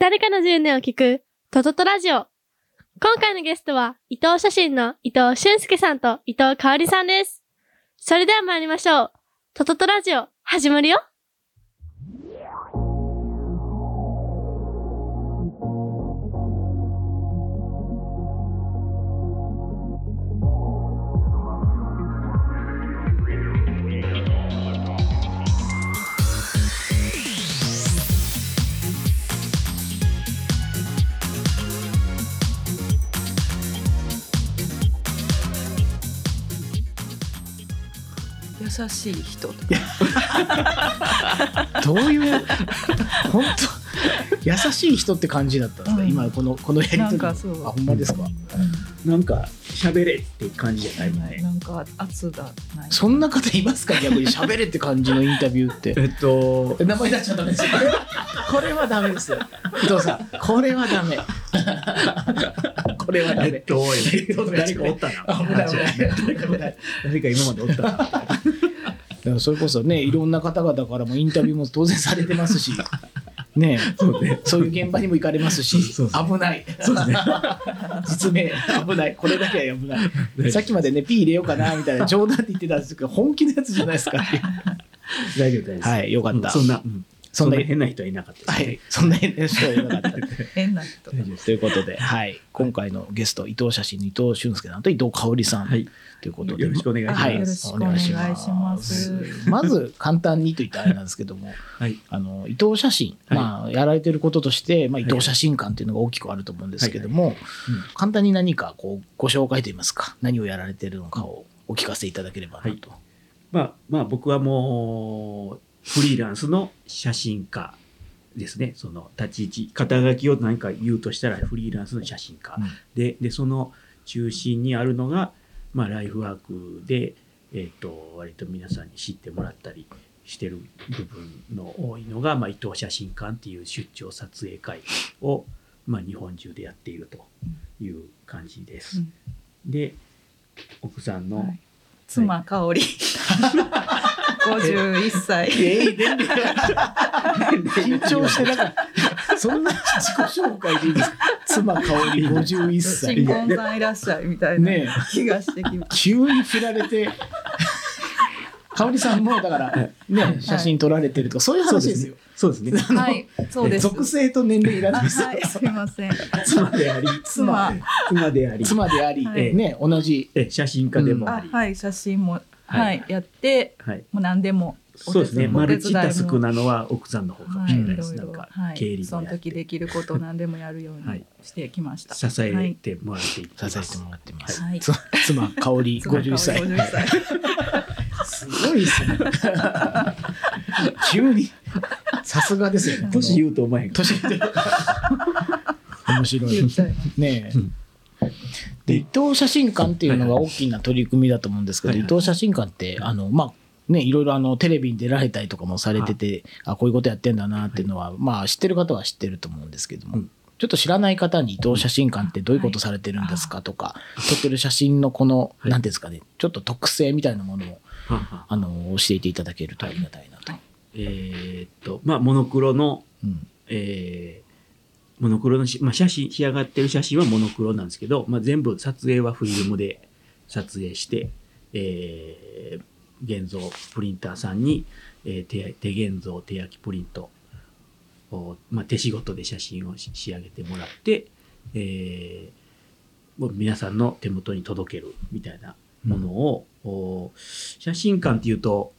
誰かの10年を聞く、トトトラジオ。今回のゲストは、伊藤写真の伊藤俊介さんと伊藤香織さんです。それでは参りましょう。トトトラジオ、始まるよ。しい人。と どういう本当優しい人って感じだったんですか、うん。今このこのやりとり。あほんまですか、なんか喋れって感じじゃない？もんね。なんか圧がない。そんな方いますか？逆に喋れって感じのインタビューって。えっと、名前出しちゃダメですよ。これはダメですよ。伊藤さん。これはダメ。これはダメ。えっと、誰かおったな。危ない危ない。誰か誰か今までおったな。だからそれこそねいろんな方々からもインタビューも当然されてますしねそうね。そういう現場にも行かれますしそうそう。危ない。そうですね。実名危ない。これだけは危ない。さっきまでね P 入れようかなみたいな冗談で言ってたんですけど本気のやつじゃないですか。っていう大丈夫、大丈夫。はいよかった。うんそんな、うん。そんな変な人はいなかったですね。はい。そんな変な人はいなかった。変な人。ということで、はい、今回のゲスト伊藤写真の伊藤俊介さんと伊藤香織さん、はい。ということで。よろしくお願いします。はい。よろしくお願いします。まず簡単にと言ったらあれなんですけどもはい。あの伊藤写真、はい。まあ、やられてることとして、まあ、伊藤写真館っていうのが大きくあると思うんですけども、簡単に何かこうご紹介といいますか何をやられてるのかをお聞かせいただければなと。まあ、まあ、僕はもう、フリーランスの写真家ですね。その立ち位置、肩書きを何か言うとしたら、フリーランスの写真家。うん。で、で、その中心にあるのが、まあ、ライフワークで、えっ、と、割と皆さんに知ってもらったりしてる部分の多いのが、まあ、伊藤写真館っていう出張撮影会を、まあ、日本中でやっているという感じです。うん。で、奥さんの、はい。妻香織。51歳。え 緊張してなかった。そんな自己紹介でいいですか妻香織51歳。新。婚さんいらっしゃいみたいなね気がしてきま急に振られて、香織さんもだからね、写真撮られてるとか、そういう話ですよ。そうですね。すはいそうです。属性と年齢いらないですよ。はいすいません。妻であり、妻。妻。であり、妻であり、はい。ね、同じ。え写真家でもはい写真もはい。はいやってはい。もう何でもそうですね。おマルチタスクなのは奥さんの方かもしれないです。はい、ないんか経理その時できることを何でもやるようはいにしてきました。支えてもらっていってます。支えてもらってます。はいつ妻香織51歳。51歳。すごいですね。急に。さすがですよね。年言うとお前年言っ。面白いねえうんで伊藤写真館っていうのが大きな取り組みだと思うんですけど、伊藤写真館ってあのまあねいろいろあのテレビに出られたりとかもされてて、あこういうことやってんだなっていうのは、まあ知ってる方は知ってると思うんですけども、うん。ちょっと知らない方に伊藤写真館ってどういうことされてるんですかとか、撮ってる写真のこの、はい。なんていうんですかねちょっと特性みたいなものをあの教えていただけるとありがたいなと。えーっと、まあ、モノクロの、うん。えーモノクロのし、まあ、写真、仕上がってる写真はモノクロなんですけど、まあ、全部撮影はフィルムで撮影して、えー現像プリンターさんに、えー手手現像手焼きプリントを、まあ、手仕事で写真を仕上げてもらって、えー皆さんの手元に届けるみたいなものを、お写真館っていうと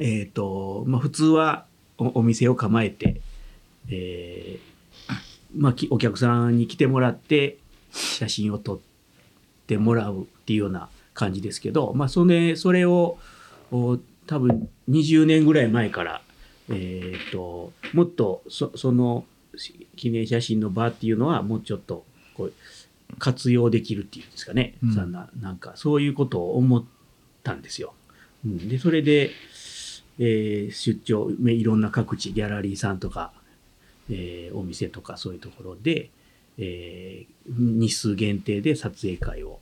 えっ、と、まあ、普通はお店を構えて、えーまあ、きお客さんに来てもらって写真を撮ってもらうっていうような感じですけど、まあ、それそれをお多分20年ぐらい前から、えー、ともっとそその記念写真の場っていうのはもうちょっとこう活用できるっていうんですかね、うん。そんななんかそういうことを思ったんですよ。うん、でそれで、えー出張めいろんな各地ギャラリーさんとか、えーお店とかそういうところで、えー日数限定で撮影会を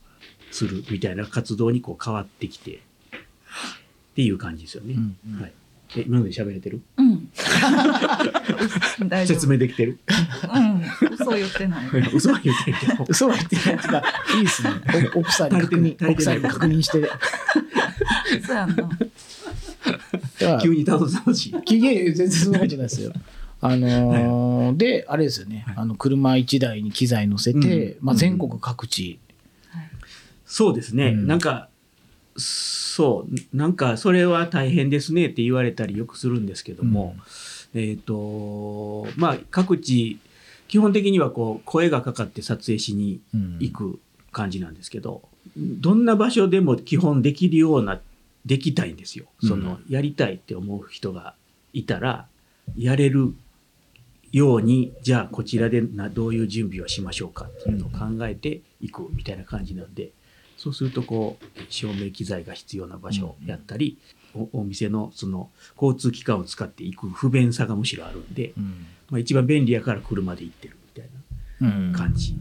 するみたいな活動にこう変わってきてっていう感じですよね。うんうんはい、え、今ので喋れてる？うん。説明できてる？うん。嘘言ってない。嘘は言ってるけど。嘘は言ってないっていいいですね。お奥さんに確認、足りてない奥さんに確認して。そうやんな。急に楽しい。いやいや全然そんなことないですよ。あのーで、あれですよね、はいあの車1台に機材乗せて、うんまあ、全国各地、そうですね、うん。なんかそう。なんかそれは大変ですねって言われたりよくするんですけども、えっ、とまあ各地基本的にはこう声がかかって撮影しにうん行く感じなんですけど、どんな場所でも基本できるようなできたいんですよ。そのやりたいって思う人がいたらやれるようにじゃあこちらでなどういう準備をしましょうかっていうのを考えていくみたいな感じなんでそうするとこう照明機材が必要な場所をやったり、おお店のその交通機関を使っていく不便さがむしろあるんで、うん。まあ、一番便利やから車で行ってるみたいうん。な感じ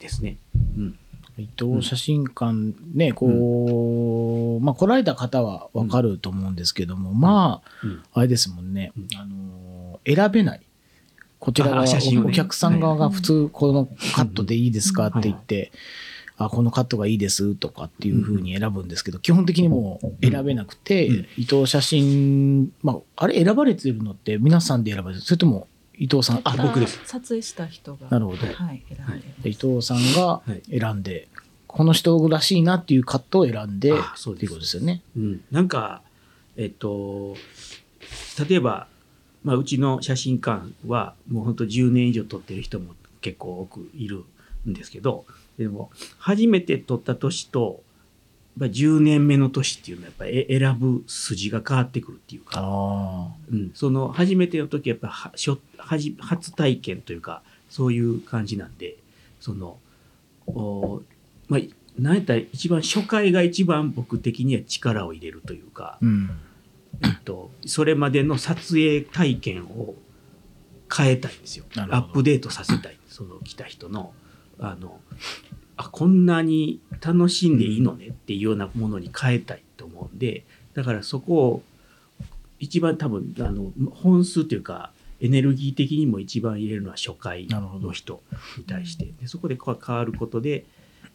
ですね。うん。伊藤写真館ね、こう、まあ来られた方はわかると思うんですけども、まあ、うん。あれですもんね、うん。あのー選べない。こちら側、あ写真をねお客さん側が普通、このカットでいいですかって言って、あ、このカットがいいですとかっていうふうに選ぶんですけど、基本的にもう選べなくて、うん。伊藤写真、まあ、あれ選ばれてるのって皆さんで選ばれてる。それとも伊藤さん、あ僕です。撮影した人が。なるほど。はい、選んでで伊藤さんがはい。選んで、この人らしいなっていうカットを選んで、あそうですっていうことですよね。うん、なんか、えっと、例えば、まあ、うちの写真館はもう本当10年以上撮ってる人も結構多くいるんですけどでも初めて撮った年とやっぱ10年目の年っていうのはやっぱ選ぶ筋が変わってくるっていうか、あうん、その初めての時はやっぱはじ初体験というかそういう感じなんでそのおまあ何やったら一番初回が一番僕的には力を入れるというかあ。、うん。えっと、それまでの撮影体験を変えたいんですよ。アップデートさせたい。その来た人の、あの、あ、こんなに楽しんでいいのねっていうようなものに変えたいと思うんで、だからそこを一番多分、あの、本数というか、エネルギー的にも一番入れるのは初回の人に対して。でそこで変わることで、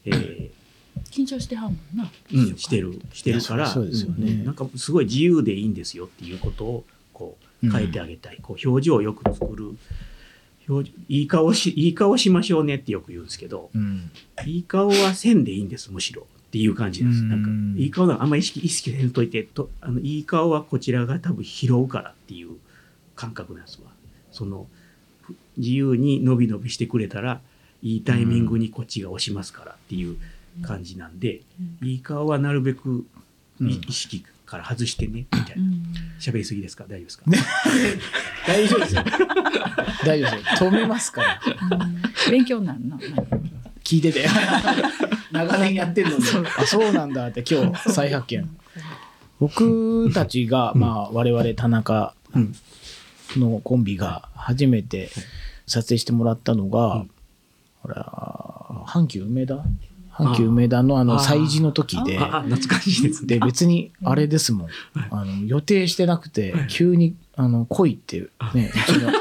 えー緊張してはんもんな。うん、してるしてるからいやそうそうですよねんなんかすごい自由でいいんですよっていうことをこう変えてあげたい、こう表情をよく作る表情いい顔しいい顔しましょうねってよく言うんですけどうん。いい顔はせんでいいんですむしろっていう感じです、うん。なんかいい顔なんかあんまり意識意識せんといてとあのいい顔はこちらが多分拾うからっていう感覚なんですわ。そのふ自由に伸び伸びしてくれたらいいタイミングにこっちが押しますからっていう感じなんで、いい顔はなるべく意識から外してね、みたいうな。ん。喋りすぎですか？大丈夫ですか、大丈夫ですよ。大丈夫ですよ。止めますから。うん勉強になるな。聞いてて。長年やってるのに。あ、そうなんだって今日再発見。僕たちが、まあ、我々田中うんのコンビが初めて撮影してもらったのが、うんほら、阪急梅田阪急梅田のあのあー祭事の時で、懐かしいですね。で、別にあれですもん。あの、予定してなくて、急に、あの、来いって、ね、うちの、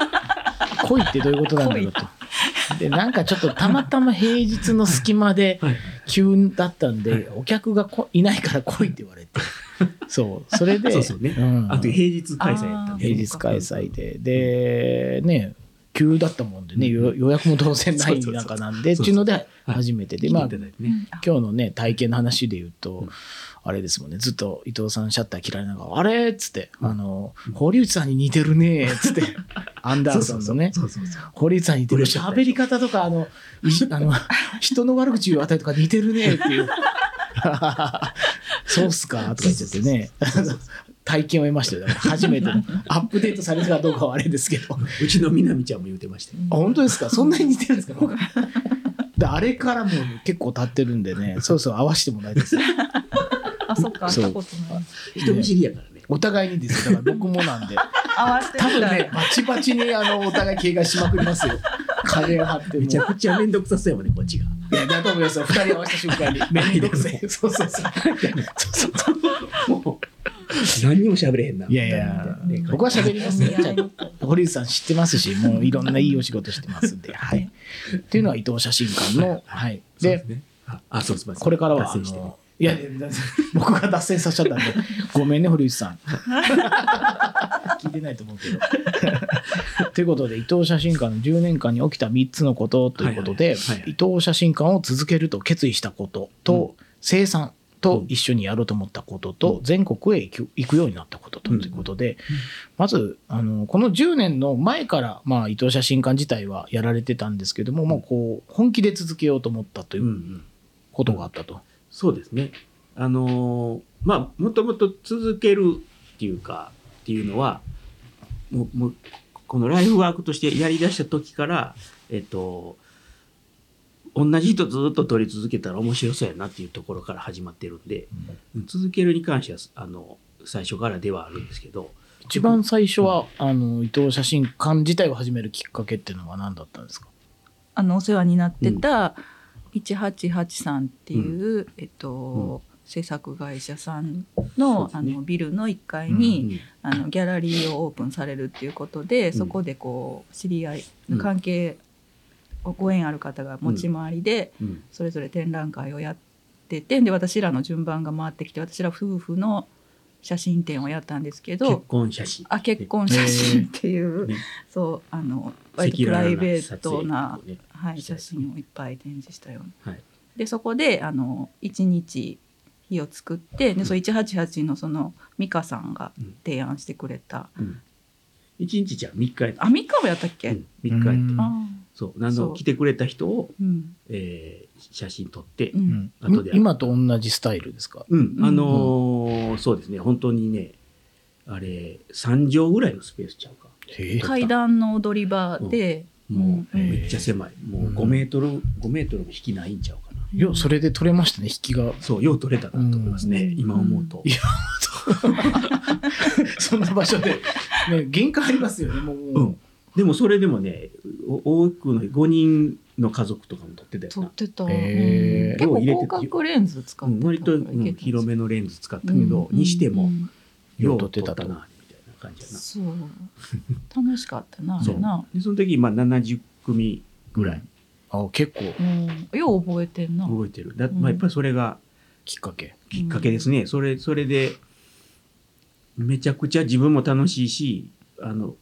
来いってどういうことなんだろうと。で、なんかちょっとたまたま平日の隙間で はい急だったんで、お客がこいないから来いって言われて。そう、それで、そうそうね。んあと平日開催やったんで。平日開催で。で、ね、急だったもんでね、予予約も当然ない中なんで、っていうので初めてで、まあね。今日のね、体験の話で言うと、うんあれですもんね、ずっと伊藤さんシャッター切られながら、あれっつって、あの、堀内さんに似てるねっつって、アンダーソンのね。堀内さんに似てる。喋り方とか、あの、い あの、人の悪口言うあたりとか似てるねっていう。そうっすかとか言っちゃってね。体験を得ましたよ。初めての。アップデートされたかどうかはあれですけど。うちのみなみちゃんも言ってましたよ。あ本当ですか？そんなに似てるんですか？であれからもう結構経ってるんでね、そうそう合わせてもらいです。あ、そっか、会ったことない。人見知りやからね。お互いにですよ。だから僕もなんで。合わせて多分ね、バチバチにあの、お互い警戒しまくりますよ。金を張っても。めちゃくちゃめんどくさそうやもんね、こっちが。いや、だと思いますよ。二人合わせた瞬間に。めんどくせえ。そうそうそう。そうそうそう。もう、何にも喋れへんな。いやいや僕は喋りますよ見合いの 堀内さん知ってますし、もういろんないいお仕事してますんで、はい。っていうのは伊藤写真館の、はい。でそうです、ね。あ、あそうです。これからは、いや、僕が脱線させちゃったんで、ごめんね、堀内さん。聞いてないと思うけど。ということで、伊藤写真館の10年間に起きた3つのことということで伊藤写真館を続けると決意したことと、生産と一緒にやろうと思ったことと、全国へ行くようになったことということで、まず、あの、この10年の前から、まあ、伊藤写真館自体はやられてたんですけども、もうこう、本気で続けようと思ったといううんうん。ことがあったと。そうですね。あのーまあ、もともと続けるっていうか、っていうのは、もう、もうこのライフワークとしてやり出した時から、えっと、同じ人ずっと撮り続けたら面白そうやなっていうところから始まってるんで、続けるに関しては、あの、最初からではあるんですけど、一番最初は、あの伊藤写真館自体を始めるきっかけっていうのは何だったんですか？あのお世話になってた1883っていう、えっと、制作会社さんの,、ね。あのビルの1階うに、ん。あのギャラリーをオープンされるっていうことで、ん。そこでこう知り合いうん関係、ご縁ある方が持ち回りで、うんそれぞれ展覧会をやっててで私らの順番が回ってきて私ら夫婦の写真展をやったんですけ結ど婚写真。あ結婚写真っていう、ねそうあの割とプライベートな、ねはい、写真をいっぱい展示したような。はい。でそこであの1日日を作ってでその188のその美香さんがうん提案してくれた、うん。一日じゃ3日やった。あ美香もやったっけ、うん、3日やった。そう。あそうの、来てくれた人を、ーう。ん。えー写真撮って、ううん。ん後で今と同じスタイルですか？うん、うん。あのーそうですね、本当にね、あれ、3畳ぐらいのスペースちゃうか。階段の踊り場で、もう、うん。めっちゃ狭い。もううん。5メートル、5メートルも引きないんちゃうかな。いやそれで撮れましたね引きが。そう、よう取れたなと思いますね、うん。今思うと。いや そんな場所で、ね、限界ありますよねもう、うん。でもそれでもね、お多くの5人の家族とかも撮ってたよな。撮ってた、へー。うん。結構広角レンズ使ってたうん、割と、うん広めのレンズ使ったけど、うんにしても、うんよう撮撮ってたな、みたいな感じやな。そう。楽しかったなあそな。でその時、まあ、70組ぐらい。あ結構。うん。よう覚えてんな。動いてる。だうん。まあ、やっぱりそれがきっかけ。きっかけですね。それ、それで、めちゃくちゃ自分も楽しいし、あの、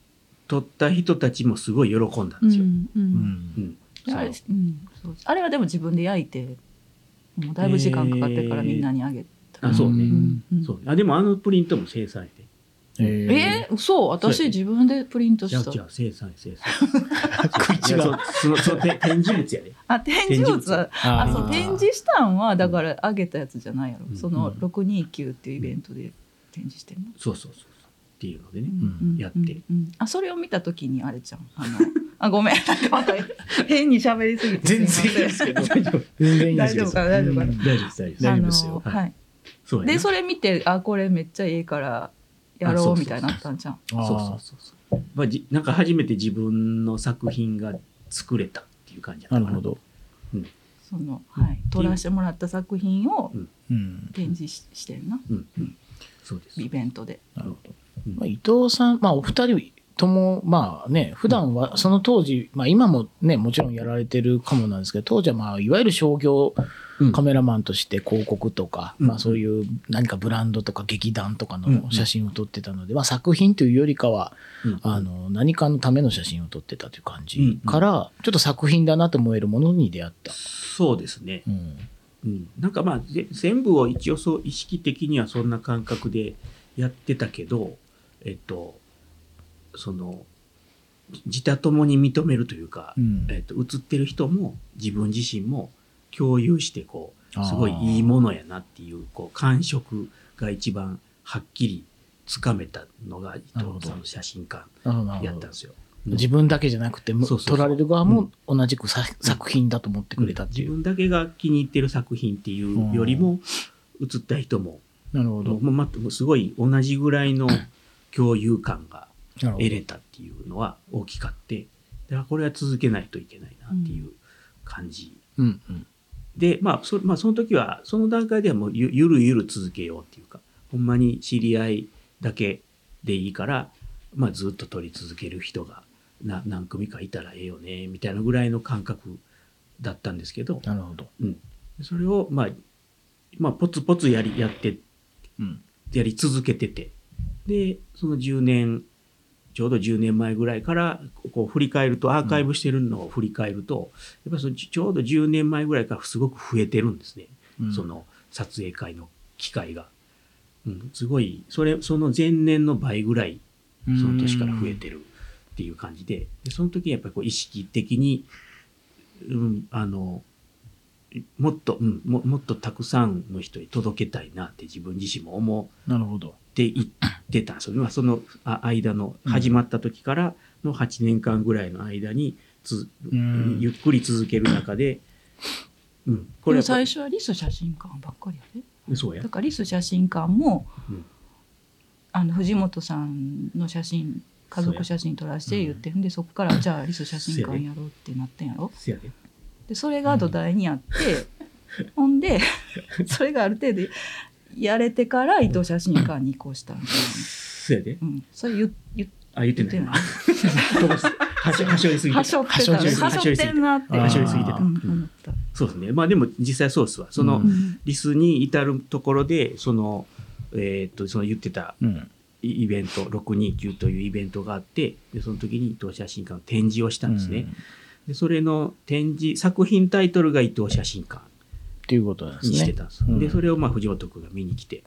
撮った人たちもすごい喜んだんですよ。うんううん。ん。う。ん。あれうん。そうあれはでも自分で焼いてもうだいぶ時間かかってからみんなにあげた、あ、そうね。うん。うんそう。あ、でもあのプリントも生産やで。ええー、そうやね自分でプリントした。じゃあ、じゃあ生産や生産。そその、そのて展示物やで。あ展示物はあーそう展示したんはだからあげたやつじゃないやろ、うん。そのうん。629っていうイベントで展示してんの、そうそうそうそう。っていうのでね。うん。やって。うんうんあそれを見た時にあれじゃん。あの あごめん。変に喋りすぎて。全然いいですけど。全然いいですけど。大丈夫かな？大丈夫かな？うん。大丈夫です、大丈夫です。大丈夫ですよ。はい。そでそれ見てあこれめっちゃいいからやろうみたいになったんじゃん。そうそうそうそう。まあ、じなんか初めて自分の作品が作れたっていう感じだったかな。るほど、そのはい。撮らせてもらった作品をうん、展示ししてんな。うん、うん。そうです。イベントで。なるほど、うんまあ、伊藤さん、まあ、お二人ともまあね普段はその当時、まあ、今もねもちろんやられてるかもなんですけど当時はまあいわゆる商業うん。カメラマンとして広告とか、うん。まあ、そういう何かブランドとか劇団とかうん。の写真を撮ってたので、まあ、作品というよりかはうん。あの何かのための写真を撮ってたという感うん。じから、ちょっと作品だなと思えるものに出会った。そうですね。うん。うん、なんかまあぜ全部を一応そう意識的にはそんな感覚でやってたけどえっとそのじ自他ともに認めるというか、うん。えっと、映ってる人も自分自身も共有してこうすごいいいものやなっていうこう感触が一番はっきりつかめたのが伊藤さんの写真館やったんですよ。自分だけじゃなくて撮られる側も同じくさ作品だと思ってくれたっていう。自分だけが気に入ってる作品っていうよりも、映った人もなるほど。もうまあすごい同じぐらいの共有感が得れたっていうのは大きかってだからこれは続けないといけないなっていう感じ、うんうん。で、まあそまあ、その時はその段階ではもうゆゆるゆる続けようっていうかほんまに知り合いだけでいいから、まあ、ずっと撮り続ける人がな何組かいたらええよねみたいなぐらいの感覚だったんですけど、なるほど。うん、それを、まあ、まあポツポツやりやってうん。やり続けててでその10年ちょうど10年前ぐらいからこう振り返るとアーカイブしてるのを振り返ると、やっぱりそのちちょうど10年前ぐらいからすごく増えてるんですね、うん。その撮影会の機会が。うん、すごいそれその前年の倍ぐらいその年から増えてるっていう感じで。でその時にやっぱりこう意識的に、うん、あのもっと、うん、ももっとたくさんの人に届けたいなって自分自身も思なるほど。って言ってたんでそのあ間の始まった時からの8年間ぐらいの間につ、うん。ゆっくり続ける中で、うん、ここれ最初はリス写真館ばっかりやで。そうや。だ。からリス写真館も、うん。あの藤本さんの写真家族写真撮らせて言って、ん、でそこからじゃあリス写真館やろうってなってんやろ。で。それが土台にあって、ほんでそれがある程度やれてから伊藤写真館に移行したんじゃせやで。うん、それ言言あ、言ってない。言ってない。はしょはしょりすぎて。はしょってた。はしょってるなって。はしょりすぎてた。そうですね。まあでも実際そうですわ。その、リスに至るところで、その、えーっと、その言ってたイベント、629というイベントがあって、でその時に伊藤写真館の展示をしたんですね。でそれの展示、作品タイトルが伊藤写真館っていうことなんですにね。してたんです。うんで、それをまあ藤本君が見に来て、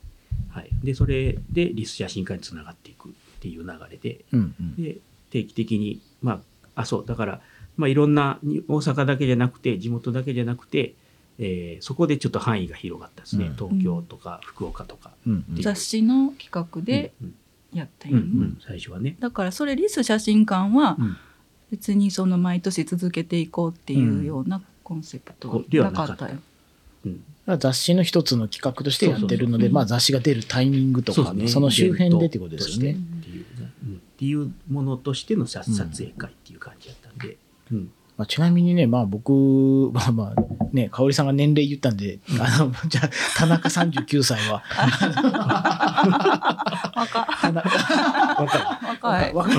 はい。で、それでリス写真館につながっていくっていう流れで、うんうん。で、定期的に、まあ、あ、そう、だから、まあいろんな、に大阪だけじゃなくて、地元だけじゃなくて、えーそこでちょっと範囲が広がったですね。うん東京とか福岡とか。うんうん雑誌の企画でうんやったんうん、やね、うんうん最初はね。だからそれリス写真館はうん別にその毎年続けていこうっていうようなコンセプトななかったよ。うん雑誌の一つの企画としてやってるので、雑誌が出るタイミングとかその周辺でってことですよね。っていうものとしての撮影会っていう感じだったんで、うん。まあ、ちなみにね、まあ僕、まあまあね、香織さんが年齢言ったんで、あの、じゃあ、田中39歳は、若若い。若い。若い。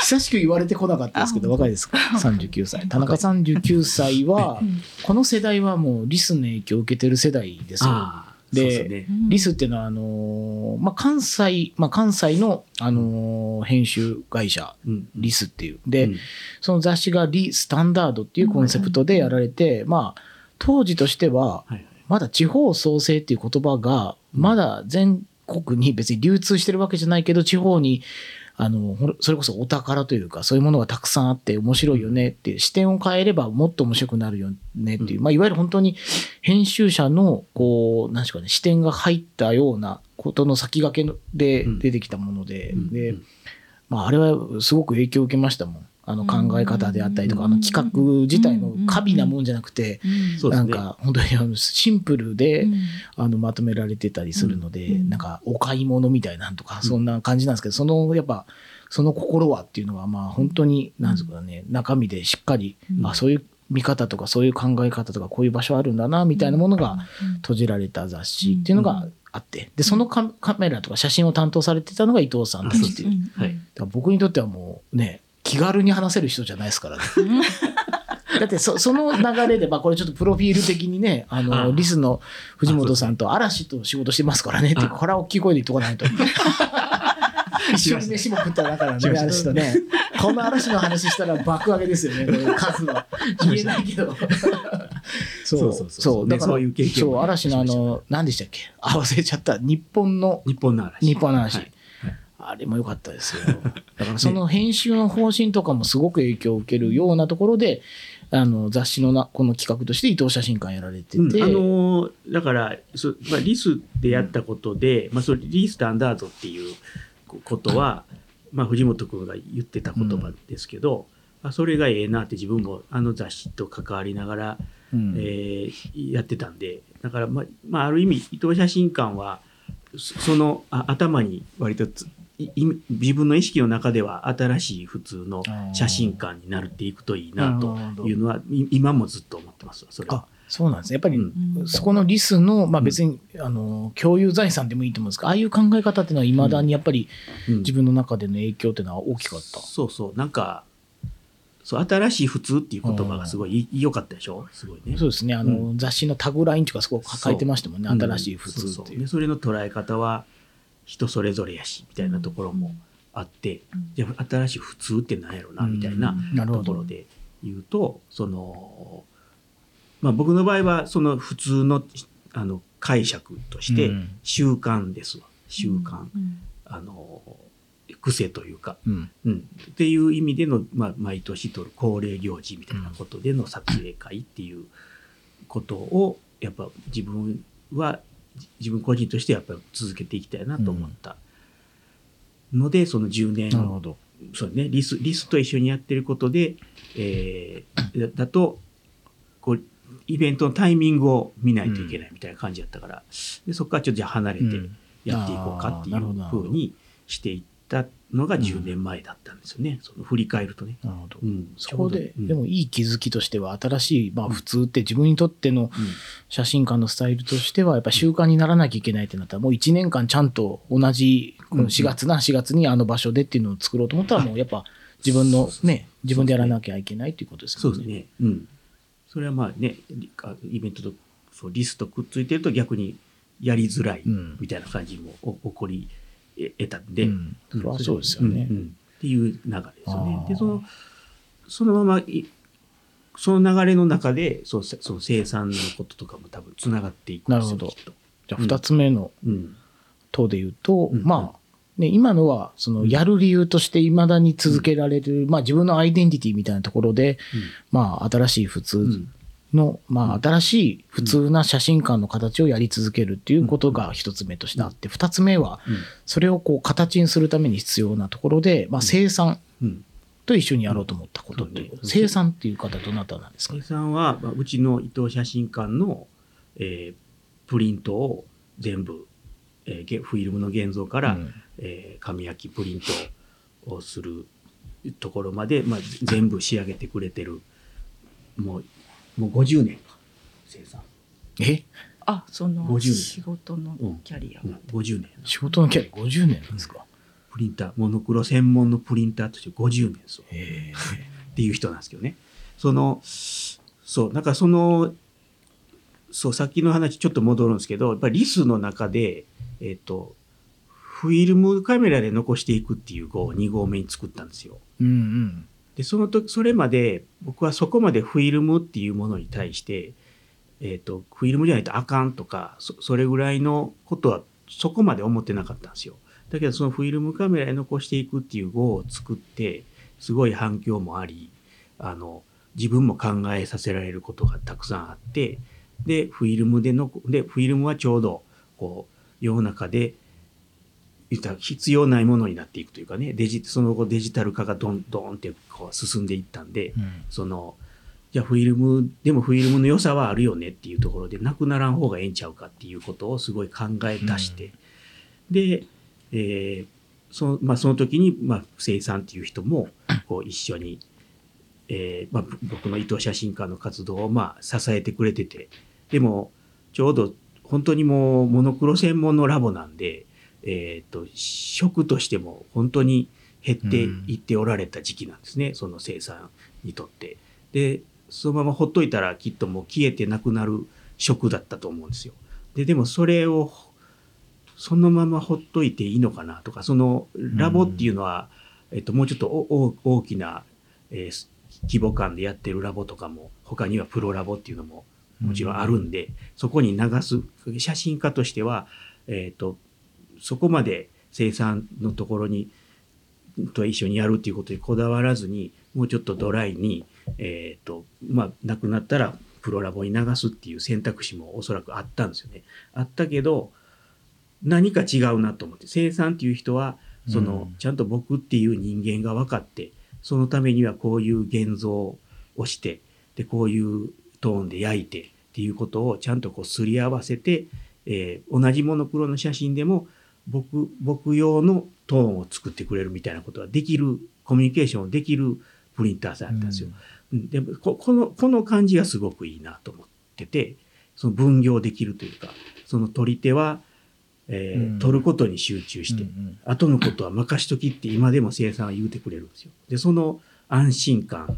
久しく言われてこなかったですけど、あ若いですか ?39 歳。田中39歳は う、んこの世代はもうリスの影響を受けてる世代ですよ。でね。リスっていうのは、あのーまあ、関西、まあ、関西の、あのー編集会社、うんリスっていう。で、うんその雑誌がリスタンダードっていうコンセプトでやられて、まあ、当時としては、まだ地方創生っていう言葉が、まだ全国に別に流通してるわけじゃないけど、地方に、あの、それこそお宝というか、そういうものがたくさんあって面白いよねっていう、視点を変えればもっと面白くなるよねっていう、うん。まあ、いわゆる本当に編集者の、こう、なんでしょうかね、視点が入ったようなことの先駆けのでうん。出てきたもので、うん。で、うん。まあ、あれはすごく影響を受けましたもん。あの考え方であったりとか、うん。あの企画自体の過敏なもんじゃなくて、なんか本当にあのシンプルで、うん。あのまとめられてたりするので、うん。なんかお買い物みたいなんとか、うん。そんな感じなんですけど、そのやっぱ、その心はっていうのは、まあ本当に、なんですかね、中身でしっかり、うん。あそういう見方とか、そういう考え方とか、こういう場所あるんだな、みたいなものが閉じられた雑誌っていうのがあって、で、そのカカメラとか写真を担当されてたのが伊藤さんたちっていう。うんはい。だから僕にとってはもうね、気軽に話せる人じゃないですからね。だってそ その流れで、まあ、これちょっとプロフィール的にね、あのあリスの藤本さんと嵐と仕事してますからねって、あこれは大きい声で言っとかないと。一緒に飯も食っただからね、嵐とね。この嵐の話したら爆上げですよね、こ れ数は。言えないけど。そうそうそう。だから、ねそう嵐のあの、何でしたっけ？あ、忘れちゃった。日本の日本の嵐。日本の話、はいあれも良かったですよ。だからその編集の方針とかもすごく影響を受けるようなところで、あの雑誌のなこの企画として伊藤写真館やられてて、うんあのーだからそ、まあ、リスでやったことで、まあ、それリスタンダードっていうことは、まあ、藤本君が言ってた言葉ですけど、あそれがええなって自分もあの雑誌と関わりながら、うん。えーやってたんでだから、まあまあ、ある意味伊藤写真館はそそのあ頭に割とつ自分の意識の中では新しい普通の写真館になるっていくといいなというのはい今もずっと思ってますわそれは。あそうなんですね。やっぱり、うん。そこのリスの、まあ、別に、あの共有財産でもいいと思うんですがああいう考え方っていうのはいまだにやっぱりうん。自分の中での影響っていうのは大きかった。そうそう。なんかそう新しい普通っていう言葉がすごい良かったでしょ？すごいね。そうですね。あの、う雑誌のタグラインとかすごく書いてましたもんね。うん。新しい普通っていう。でそれの捉え方は人それぞれやしみたいなところもあって、じゃあ新しい普通って何やろなみたいなところで言うとそのまあ僕の場合はその普通のあの解釈としてうん。習慣ですわ。習慣、うん。あの癖というか、うん。うん、っていう意味での、まあ、毎年取る恒例行事みたいなことでの撮影会っていうことをやっぱ自分はじ自分個人としてやっぱり続けていきたいなと思った。ので、その10年なるほど。そうね、リスリスと一緒にやってることで、えー だだとこうイベントのタイミングを見ないといけないみたいな感じだったから、でそこからちょっとじゃあ離れてうん。やっていこうかっていうふうにしていったのが10年前だったんですよね、その振り返るとね。なるほど。うん、そこで、うん。でもいい気づきとしては、新しい、まあ普通って自分にとっての写真館のスタイルとしては、やっぱ習慣にならなきゃいけないってなったら、もう1年間ちゃんと同じ、この4月な、4月にあの場所でっていうのを作ろうと思ったら、もうやっぱ自分のね、自分でやらなきゃいけないっていうことですよね。そうですね。うん。それはまあね、イベントとそうリストくっついてると逆にやりづらいうん。みたいな感じもお起こり得たんで、うん。それはそうですよね。んん。っていう流れですよね。で、その、そのままい、その流れの中で、そうその生産のこととかも多分つながっていくんですよ、なるほど。じゃあ2つ目のうん。等で言うと、うん。まあ、ね、今のは、その、やる理由として未だに続けられる、まあ自分のアイデンティティみたいなところで、まあ新しい普通うん。の、まあ、新しい普通な写真館の形をやり続けるっていうことが一つ目としてあって、二つ目は、うん。それをこう形にするために必要なところで、まあ、生産うん。と一緒にやろうと思ったことっていううん。生産っていう方どなたなんですか生産は、まあ、うちの伊藤写真館の、えープリントを全部、えーげフィルムの現像から、うん。えー紙焼きプリントをするところまで、まあ、全部仕上げてくれてるもうもう50年か生産、え？あその50年。仕事のキャリア。うん、50年。仕事のキャリア50年なんですか？プリンターモノクロ専門のプリンターとして50年ですよへえ。っていう人なんですけどね。その、そう、なんかその、そう、さっきの話ちょっと戻るんですけど、やっぱりリスの中で、えっ、と、フィルムカメラで残していくっていう号を2号目に作ったんですよ。うんうんで、その時、それまで僕はそこまでフィルムっていうものに対して、えっ、と、フィルムじゃないとあかんとか、それぐらいのことはそこまで思ってなかったんですよ。だけどそのフィルムカメラで残していくっていう号を作って、すごい反響もあり、あの、自分も考えさせられることがたくさんあって、で、フィルムでの、で、フィルムはちょうど、こう、世の中で、言ったら必要ないものになっていくというかね、デジ、その後デジタル化がどんどんってこう進んでいったんで、うん。その、じゃあフィルム、でもフィルムの良さはあるよねっていうところで、なくならん方がええんちゃうかっていうことをすごい考え出して、で、えーその、まあその時に、まあ、生産っていう人も、こう一緒に、えーまあ、ぶ僕の伊藤写真館の活動を、まあ、支えてくれてて、でも、ちょうど、本当にもう、モノクロ専門のラボなんで、えっ、と、職としても本当に減っていっておられた時期なんですね、その生産にとって。で、そのままほっといたらきっともう消えてなくなる職だったと思うんですよ。で、でもそれを、そのままほっといていいのかなとか、そのラボっていうのは、えっと、もうちょっと大きな、えー規模感でやってるラボとかも、他にはプロラボっていうのももちろんあるんで、そこに流す、写真家としては、えっ、と、そこまで生産のところに、と一緒にやるっていうことにこだわらずに、もうちょっとドライに、えっ、と、まあ、なくなったらプロラボに流すっていう選択肢もおそらくあったんですよね。あったけど、何か違うなと思って、生産っていう人は、その、うんちゃんと僕っていう人間が分かって、そのためにはこういう現像をして、で、こういうトーンで焼いてっていうことをちゃんとこうすり合わせて、えー同じモノクロの写真でも僕、僕用のトーンを作ってくれるみたいなことができる、コミュニケーションをできるプリンターさんだったんですよ。うんでもここの、この感じがすごくいいなと思っっててその分業できるというかその取り手は、えーうん取ることに集中して、うん後のことは任しときって今でも生産は言うてくれるんですよ。でその安心感っ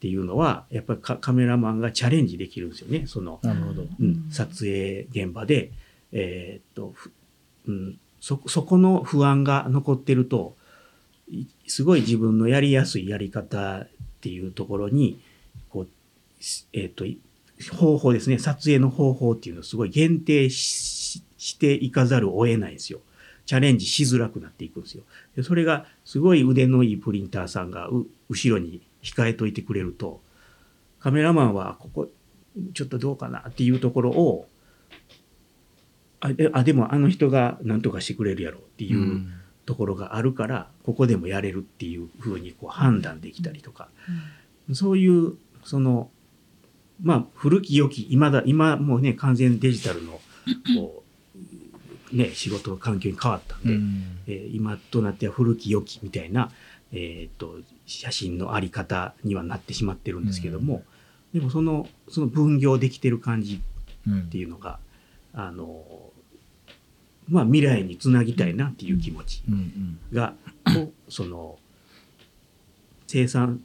ていうのはやっぱりカカメラマンがチャレンジできるんですよねその、なるほど。うん、撮影現場で、えーっとふうん、そそこの不安が残ってるとすごい自分のやりやすいやり方っていうところにこう、しえーっと方法ですね撮影の方法っていうのをすごい限定ししていかざるを得ないんですよ。チャレンジしづらくなっていくんですよ。でそれがすごい腕のいいプリンターさんが後ろに控えといてくれるとカメラマンはここちょっとどうかなっていうところをあであでもあの人が何とかしてくれるやろっていううん。ところがあるから、ここでもやれるっていうふうにこう判断できたりとか、そういうそのまあ古き良き今だ今もうね完全デジタルの こうね仕事環境に変わったんで、うん。えー今となっては古き良きみたいな、えー、と写真のあり方にはなってしまってるんですけども、でもそのその分業できてる感じうんっていうのがあのまあ未来につなぎたいなっていう気持ちうんうん。その生産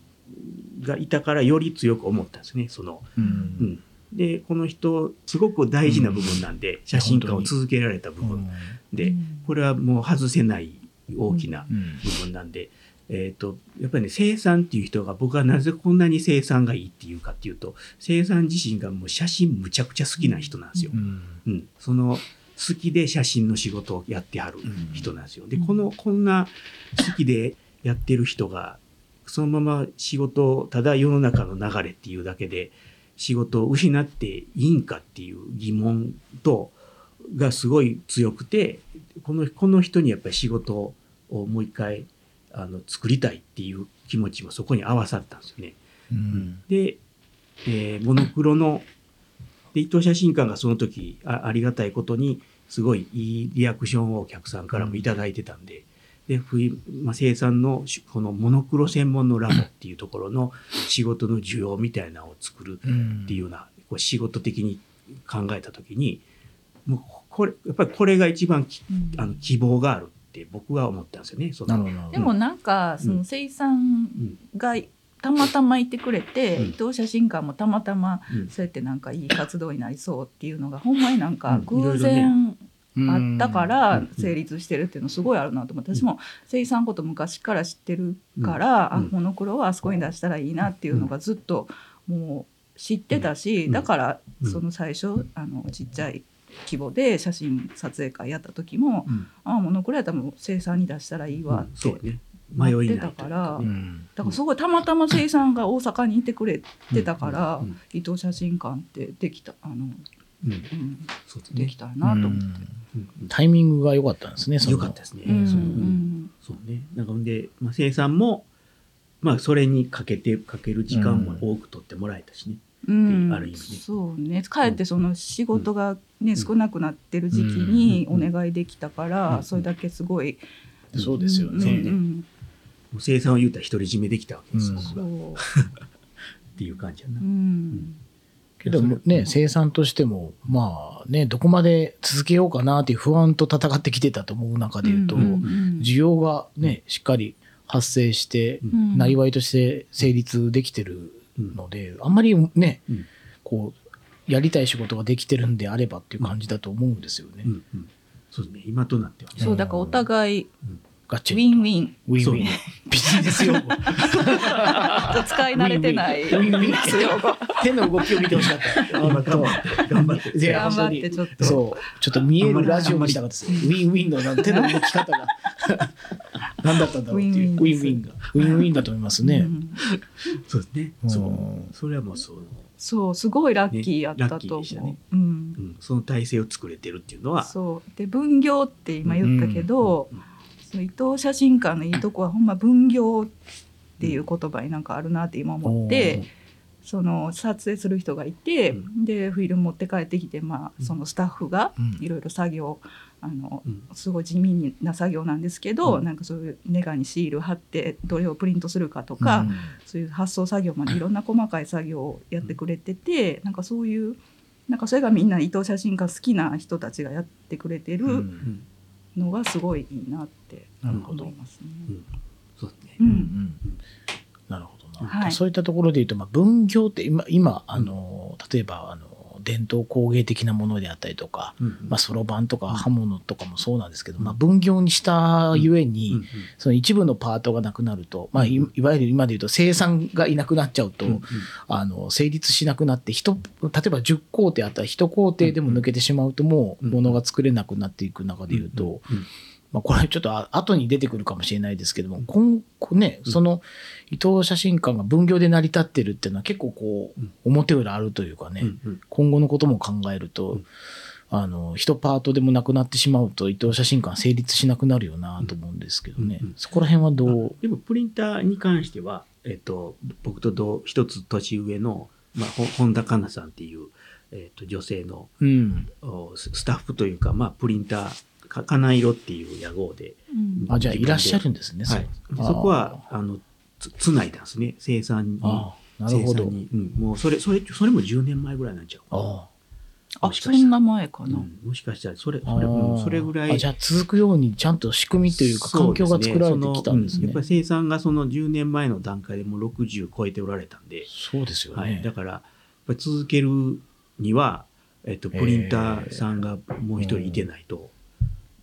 がいたからより強く思ったんですね。その。ううん。ん、でこの人すごく大事な部分なんで、写真家を続けられた部分で、これはもう外せない大きなうん。部分なんで、えー、とやっぱりね生産っていう人が僕はなぜこんなに生産がいいっていうかっていうと生産自身がもう写真むちゃくちゃ好きな人なんですよ。うんうん、その好きで写真の仕事をやってはる人なんですよ。でこのこんな好きでやってる人がそのまま仕事をただ世の中の流れっていうだけで仕事を失っていいんかっていう疑問とがすごい強くてこのこの人にやっぱり仕事をもう一回あの作りたいっていう気持ちもそこに合わさったんですよね。うん。で、えーモノクロので伊藤写真館がその時あありがたいことにすごいいいリアクションをお客さんからもいただいてたんで,、で冬まあ、生産のしこのモノクロ専門のラボっていうところの仕事の需要みたいなのを作るうんっていうようなこう仕事的に考えた時にもうこれやっぱりこれが一番きあの希望がある。って僕は思ったんですよね。その。でもなんかその生産うんがたまたまいてくれて、うん。伊藤写真館もたまたまうん。そうやってなんかいい活動になりそうっていうのがほんまになんか偶然あったからうん。成立してるっていうのすごいあるなと思って。私も生産こと昔から知ってるから、うん。あモノクロはあそこに出したらいいなっていうのがずっともう知ってたし、うん。だからうん。その最初あのちっちゃい規模で写真撮影会やった時も、うん。あモノクロやったらもう生産に出したらいいわって、そうね。迷いないという待ってたからねうん。だからすごいたまたま生産が大阪にいてくれてたから、うん。うん。伊藤写真館ってできたあの、うん。うん、そうですね。できたらなと思って。うん。うんタイミングが良かったんですね。その。よかったですね。うん。そう。うん。そうね。なんかで、まあ、生産も、まあ、それにかけて、かける時間も多く取ってもらえたしね。うんある意味ね。そうね。かえってその仕事が、ねうん。少なくなってる時期におうん願いできたから、うん。それだけすごい、そうですようんね。うん。もう生産を言うたら独り占めできたわけです僕が。っていう感じやな。うん。けどもね、生産としても、まあね、どこまで続けようかなっていう不安と戦ってきてたと思う中で言うと、需要がね、しっかり発生して、うん。なりわいとして成立できてるので、あんまりね、うんこう、やりたい仕事ができてるんであればっていう感じだと思うんですよね。うんうんそうですね。今となってはね。そうだからお互いガチウィンウィン。ウィンウィン。そう。ね。ビジネス用語。使い慣れてない。ウィンウィン。用語手の動きを見てほしかった。今頑張って、頑張って。で頑張ってちょっと。そう、ちょっと見えるラジオにしたかったです。ウィンウィンのなんか手の動き方が。何だったんだろうっていう。ウウィンウィンィンウィンが。ウィンウィンだと思いますね。うん。そうですね。うん。そう。それはもうそう。そうすごいラッキーやったと思う、ねうん。うん、その体制を作れてるっていうのは、そう。で分業って今言ったけど、うんその伊藤写真館のいいとこはほんま分業っていう言葉になんかあるなって今思って、その撮影する人がいて、うでフィルム持って帰ってきて、まあ、うん。そのスタッフがうん。いろいろ作業あのうん。すごい地味な作業なんですけど、うん。なんかそういうネガにシール貼ってどれをプリントするかとか、うん。そういう発送作業までいろんな細かい作業をやってくれてて、なんかそういうなんかそれがみんな伊藤写真家好きな人たちがやってくれてうるうんんのがすごいいいなって思いますね。なるほど。な、はい。そういったところで言うと、まあ、分業って今今あの例えばあの伝統工芸的なものであったりとかうんまあ、そろばんとかうん。刃物とかもそうなんですけど、うん。まあ、分業にしたゆえに、うんその一部のパートがなくなると、まあ、いわゆる今で言うと生産がいなくなっちゃうと、うんあの成立しなくなって人例えば10工程あったら1工程でも抜けてしまうともううん物が作れなくなっていく中で言うと、うんまあ、これちょっとあ後に出てくるかもしれないですけども今後ねうん。その伊藤写真館が分業で成り立ってるっていうのは結構こううん。表裏あるというかね、うんうん。今後のことも考えると、うん。あの一パートでもなくなってしまうと伊藤写真館成立しなくなるよなと思うんですけどね、うんうん。そこら辺はどう、でもプリンターに関しては、えっと、僕と同一つ年上の、まあ、ほ本田香奈さんっていう、えっと、女性のうん、スタッフというか、まあ、プリンターかかな色っていう屋号で、うん。あじゃあいらっしゃるんですね、はい、そこはあのつつないだんですね。生産に。なるほど。生産に、うん、もうそれそれそれも10年前ぐらいなんちゃう。ああそんな前かな。うん、もしかしたらそれあそれ,、うん、あそれぐらい。あじゃあ続くようにちゃんと仕組みというか環境が作られてきたんですね。ねうん。やっぱり生産がその10年前の段階でもう60超えておられたんで、そうですよね、はい、だからやっぱり続けるには、えっと、プリンターさんがもう一人いてないと、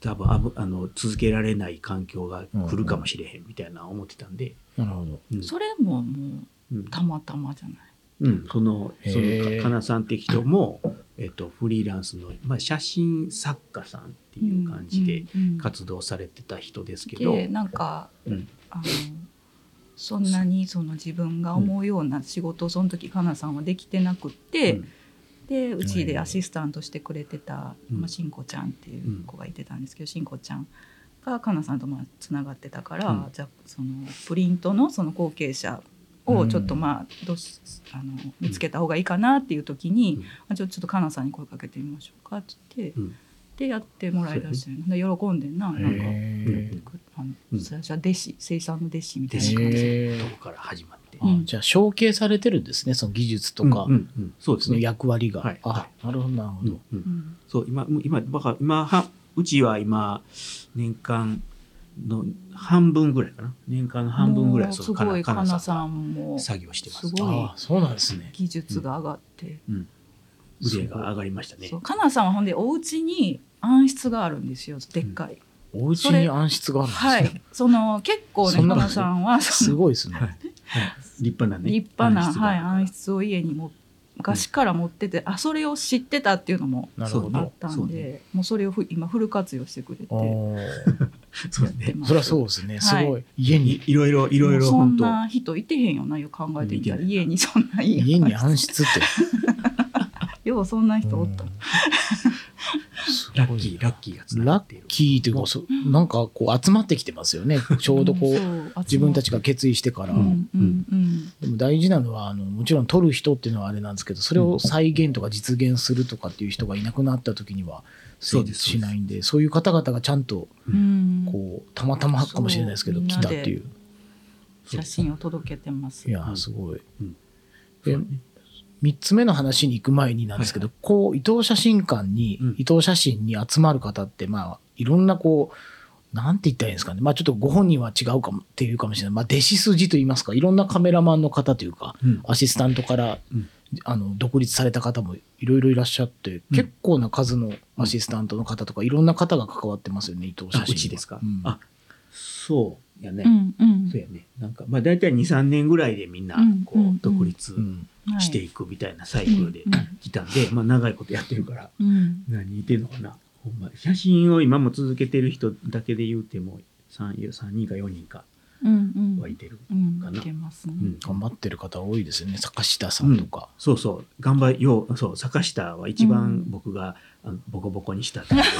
多分あぶあの続けられない環境が来るかもしれへんみたいな思ってたんで、なるほど。うん。それももうんうたまたまじゃない？うん、そのそへー。のかなさんって人も、えっと、フリーランスの、まあ、写真作家さんっていう感じでうんうんうん。活動されてた人ですけど、でなんかうん。あのそんなにその自分が思うような仕事をその時かなさんはできてなくって、うんでうちでアシスタントしてくれてた、うん。まあ、しんこちゃんっていう子がいてたんですけど、しんこちゃんがかなさんとまあつながってたから、うん。じゃあそのプリントのその後継者をちょっとまあどうしあの見つけた方がいいかなっていう時に、うん。あちょちょっとかなさんに声かけてみましょうかって言って、うんでやってもらいだして、で喜んでんな。なんか。あのうん。最初は弟子生産の弟子みたいな感じで。とこから始まって、あうんじゃあ承継されてるんですねその技術とか、うんうんうんそうですね。役割が、はいあなるほどなるほど、うんうんうんそう今今だから今はうちは今年間の半分ぐらいかな年間の半分ぐらいすごいかなささんもん作業してますすごいああそうなんですね技術が上がって、うん、腕が上がりましたねかなさんはほんでお家に暗室があるんですよでっかい、お家に暗室があるんですね、はい。その結構ねそんさんはすごいですね、はい。立派なね立派な、暗室が。はい、暗室を家にも昔から持ってて、あそれを知ってたっていうのもあったそうんね。でもうそれをふ今フル活用してくれてそね。そりゃそうですね。すはい。ごい、家にいいろいろいろいろそんな人いてへんよなよ考えてみたら家にそんな家家に暗室って。ようそんな人おった、うん。すラッキーラッキーがつながラッっている。キーというかそなんかこう集まってきてますよね。ちょうどこう、そう自分たちが決意してから、でも大事なのはあのもちろん撮る人っていうのはあれなんですけどそれを再現とか実現するとかっていう人がいなくなった時には成立しないんでそういう方々がちゃんとうん。こうたまたまかもしれないですけど来たっていう。写真を届けてます。いやすごい。うん。で3つ目の話に行く前になんですけど、こう伊藤写真館に、うん。伊藤写真に集まる方ってまあいろんなこうなんて言ったらいいんですかね。まあちょっとご本人は違うかもっていうかもしれない、まあ、弟子筋といいますかいろんなカメラマンの方というかうん。アシスタントから、うん。あの独立された方もいろいろいらっしゃって、結構な数のアシスタントの方とかいろんな方が関わってますよね伊藤写真ですか、うん。あそうやね、うんうん。そうやね。なんかまあ大体23年ぐらいでみんなこうんうんう独立うん。はいしていくみたいなサイクルでうん。うん。来たんで、まあ長いことやってるからうん。何言ってんのかな。ほんま写真を今も続けてる人だけで言うても 3, 3人か4人かうんうん。はいてる、うんかないけますね。うん。頑張ってる方多いですよね。坂下さんとか。そうそう。頑張りようそう坂下は一番うん。僕が、あのボコボコにしたっていう。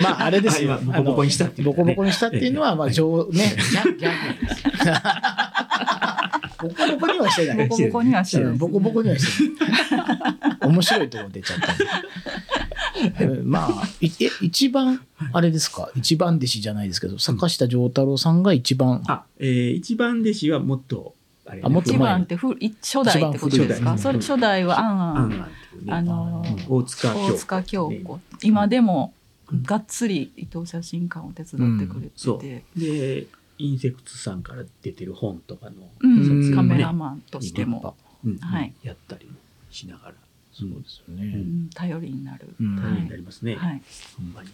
まあ、あれですよ。ボコボコにしたっていうボコボコにしたっていうのは、まあ、はい。上、ね、ギャギャグです。ボコボコにはしてない。ボコボコにはしてない。ボコボコにはしてない。面白いところ出ちゃった。まあいえ一番あれですか？一番弟子じゃないですけど坂下丈太郎さんが一番。あ、えー一番弟子はもっと、あれ、あもっと一番って初代ってことですか？それ初代はあんあん。あのうん大塚京子。大塚京子。今でもがっつり伊藤写真館を手伝ってくれてそう。て、で、インセクツさんから出てる本とかの、うカメラマンとしても、うんはい。やったりもしながら、そうですようね、ん頼りになる、うん。大変になりますね。はい。ほんまに。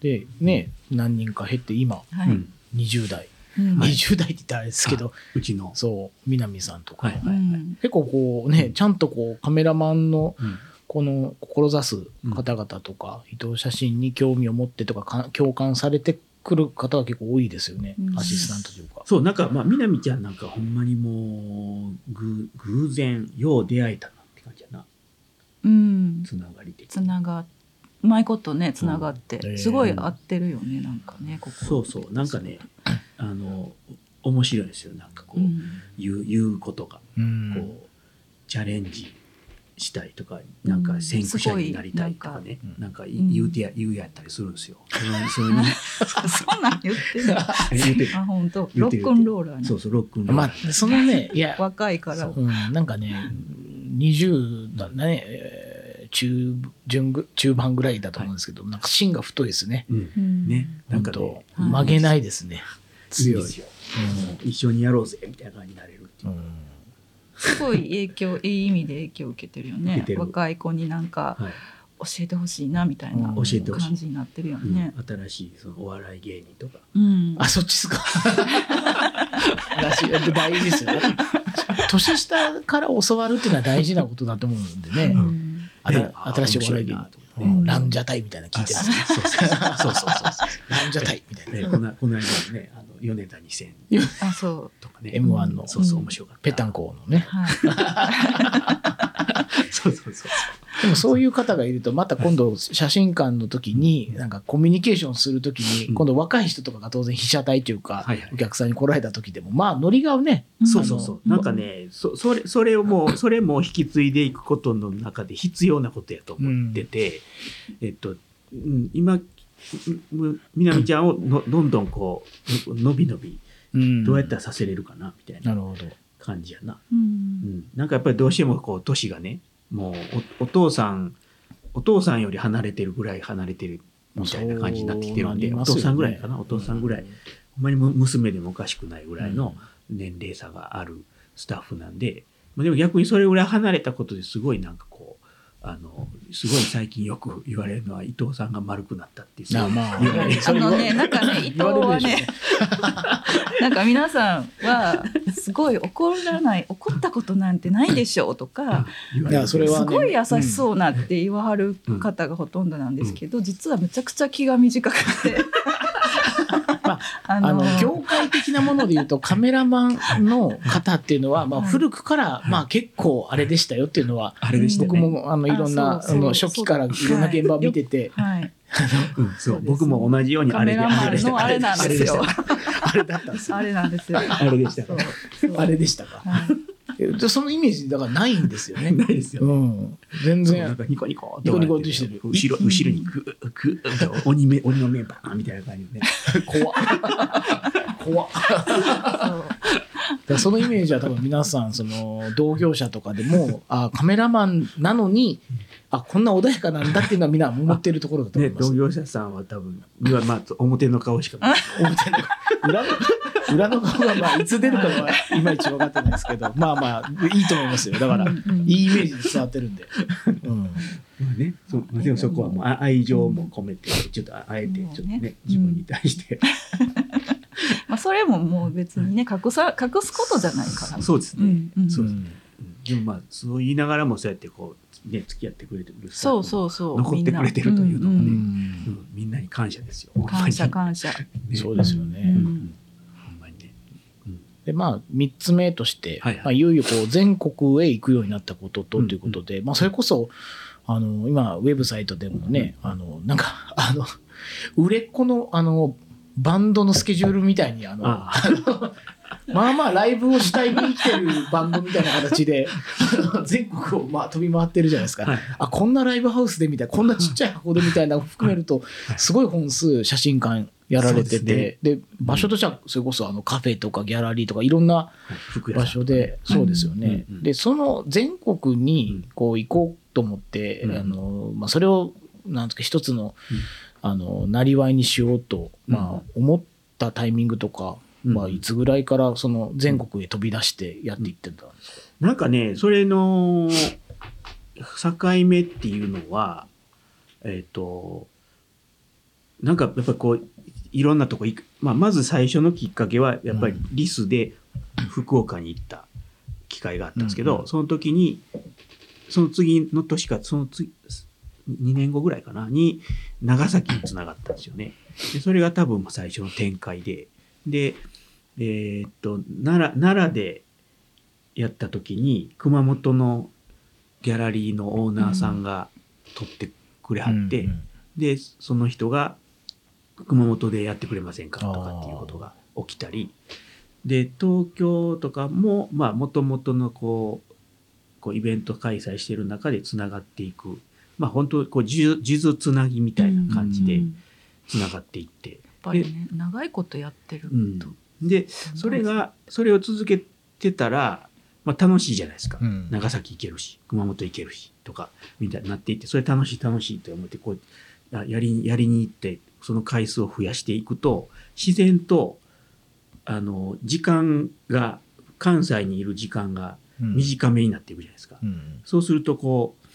でね何人か減って今はい、うん。20代、うん。20代って言ったらあれですけどうちの。そう南さんとか、はい。うん。結構こうねちゃんとこうカメラマンのうん。この志す方々とか、伊藤写真に興味を持ってとかか共感されてくる方が結構多いですよね、うん。アシスタントというか。そう、なんか、まあ、みなみちゃんなんかほんまにもう、ぐ偶然、よう出会えたなって感じやな。うん。つながりで。つながうまいことねつながって、う。んすごい合ってるよねなんかねここ。そうそう、なんかね、あの、面白いですよ。なんかこう、うん。言う、言うことが、うん。こう、チャレンジしたいとか、なんか先駆者になりたいとかね、なんかん言うてや、言うやったりするんですよ。それに そんなん言ってる 言うてるあ本当。ロックンローラーね。そうそう、ロックンローまあそのねいや、若いから。う。ん、なんかね20だね、えー中順ぐ中盤ぐらいだと思うんですけど、なんか芯が太いですね。ね、なんか本ね当、曲げないですね。強い。う一緒にやろうぜみたいな感じになれるっていう。う。んすごい影響いい意味で影響を受けてるよね若い子になんかはい。教えてほしいなみたいなうん感教えてほしいじになってるようんね、新しいそのお笑い芸人とか。うんあ、そっちっすか。私大事ですよ。年下から教わるっていうのは大事なことだと思うんでね。うん新しいお笑い芸人とうんランジャタイみたいなの聞いてますね。そうそうそう ランジャタイみたいな。ねこのこの間のね、あの米田2000あそうとかね。M1 のそうそう面白かった。ペタンコのね。はい そうそうそう。でもそういう方がいると、また今度写真館の時に、なんかコミュニケーションする時に、うん今度若い人とかが当然被写体というかはいはい、お客さんに来られた時でも、まあノリがね、そうそうそう。なんかね、そそれそれをもう それも引き継いでいくことの中で必要なことやと思ってて、えっとうん今みみなみちゃんをのどんどんこうのびのびうんどうやったらさせれるかなみたいななるほど。感じやな。うんうん、なんかやっぱりどうしてもこう年がねもうおお父さんお父さんより離れてるぐらい離れてるみたいな感じになってきてるんで、ね。父さんぐらいかなお父さんぐらい、ほん。まにむ娘でもおかしくないぐらいの年齢差があるスタッフなんで、まあ、でも逆にそれぐらい離れたことですごいなんかこうあのすごい最近よく言われるのは伊藤さんが丸くなったっていう。あまあ。言われる。あのねなんかね 伊藤はね なんか皆さんはすごい怒らない怒ったことなんてないでしょうとか言われる。いやそれはすごい優しそうなって言わはる方がほとんどなんですけど、実はめちゃくちゃ気が短くてまああ あの業界的なもので言うとカメラマンの方っていうのは、まあ、はい古くから、まあ、結構あれでしたよっていうのは、あれでしたね。僕もあのいろんなあの初期からいろんな現場を見てて、はい。うんそう。僕も同じようにあれでカメラマンのあれなんですよ。あれだったんですよ。あれなんですよ。あれでした。あれでしたか。はい。えでそのイメージだからないんですよね。ないですよ、うん。全然。そうなんかニコニコニコニコってしてる後ろ後ろにグーグー鬼目鬼の目バーンみたいな感じでね。怖っ。怖っ。だそのイメージは多分皆さんその同業者とかでもあカメラマンなのにあこんな穏やかなんだっていうのはみんな思ってるところだと思ねいます。同業者さんは多分まあ表の顔しか見ない表の裏の裏の顔がまあいつ出るかはいまいち分かってないですけどまあまあいいと思いますよ。だからいいイメージで伝わってるんで、うん、まあね、そでもそこはもうあ愛情も込めて、ちょっとああえてちょっとね、ね自分に対して、まあそれももう別にね隠さ隠すことじゃないから。そうですね、うんうん。そうですうん。でもまあそう言いながらもそうやってこうね付き合ってくれてるそうフそうそう残ってくれてるというのもねみんな。うんうん。みんなに感謝ですよ。感謝感謝。ね。そうですよね、うん。うん。ほんまにね。でまあ3つ目として、はいはい。いまあ、いよいよこう全国へ行くようになったこととうん。ということで、まあ、それこそあの今ウェブサイトでもね、あのなんか あの売れっ子のあのバンドのスケジュールみたいにあのあまあまあライブを主体に生きてるバンドみたいな形で 全国をまあ飛び回ってるじゃないですか、はい。あこんなライブハウスでみたいなこんなちっちゃい箱でみたいなのを含めるとすごい本数写真館やられててで,、場所としてはそれこそあのカフェとかギャラリーとかいろんな場所でそうですよね、うんうんでその全国うにん。こう行こうと思って、うん。あのまあ、それをなんですか一つの,、うん。あのなりわいにしようと、まあ、思ったタイミングとか、うん。まあ、いつぐらいからその全国へ飛び出してやっていってたんですか、なんかね、それの境目っていうのは、えっ、と、なんかやっぱりこう、いろんなとこ行く、まあ、まず最初のきっかけは、やっぱりうん。リスで福岡に行った機会があったんですけど、うんうん。その時に、その次の年か、その次、2年後ぐらいかな、に長崎につながったんですよね。でそれが多分最初の展開で、で、えーっと、奈良、奈良でやった時に、熊本のギャラリーのオーナーさんが撮ってくれはって、うんうんで、その人が熊本でやってくれませんか？とかっていうことが起きたり、で、東京とかも、まあ、もともとのこう、こうイベント開催してる中でつながっていく、まあ、本当こう、数珠つなぎみたいな感じでうんやっつながっていって、ぱりね長いことやってるうん。と、で、それが、それを続けてたら、まあ楽しいじゃないですか。うん長崎行けるし、熊本行けるし、とか、みたいになっていって、それ楽しい楽しいと思って、こう、あやり、やりに行って、その回数を増やしていくと、自然と、あの、時間が、関西にいる時間がうん短めになっていくじゃないですか。うんそうすると、こう、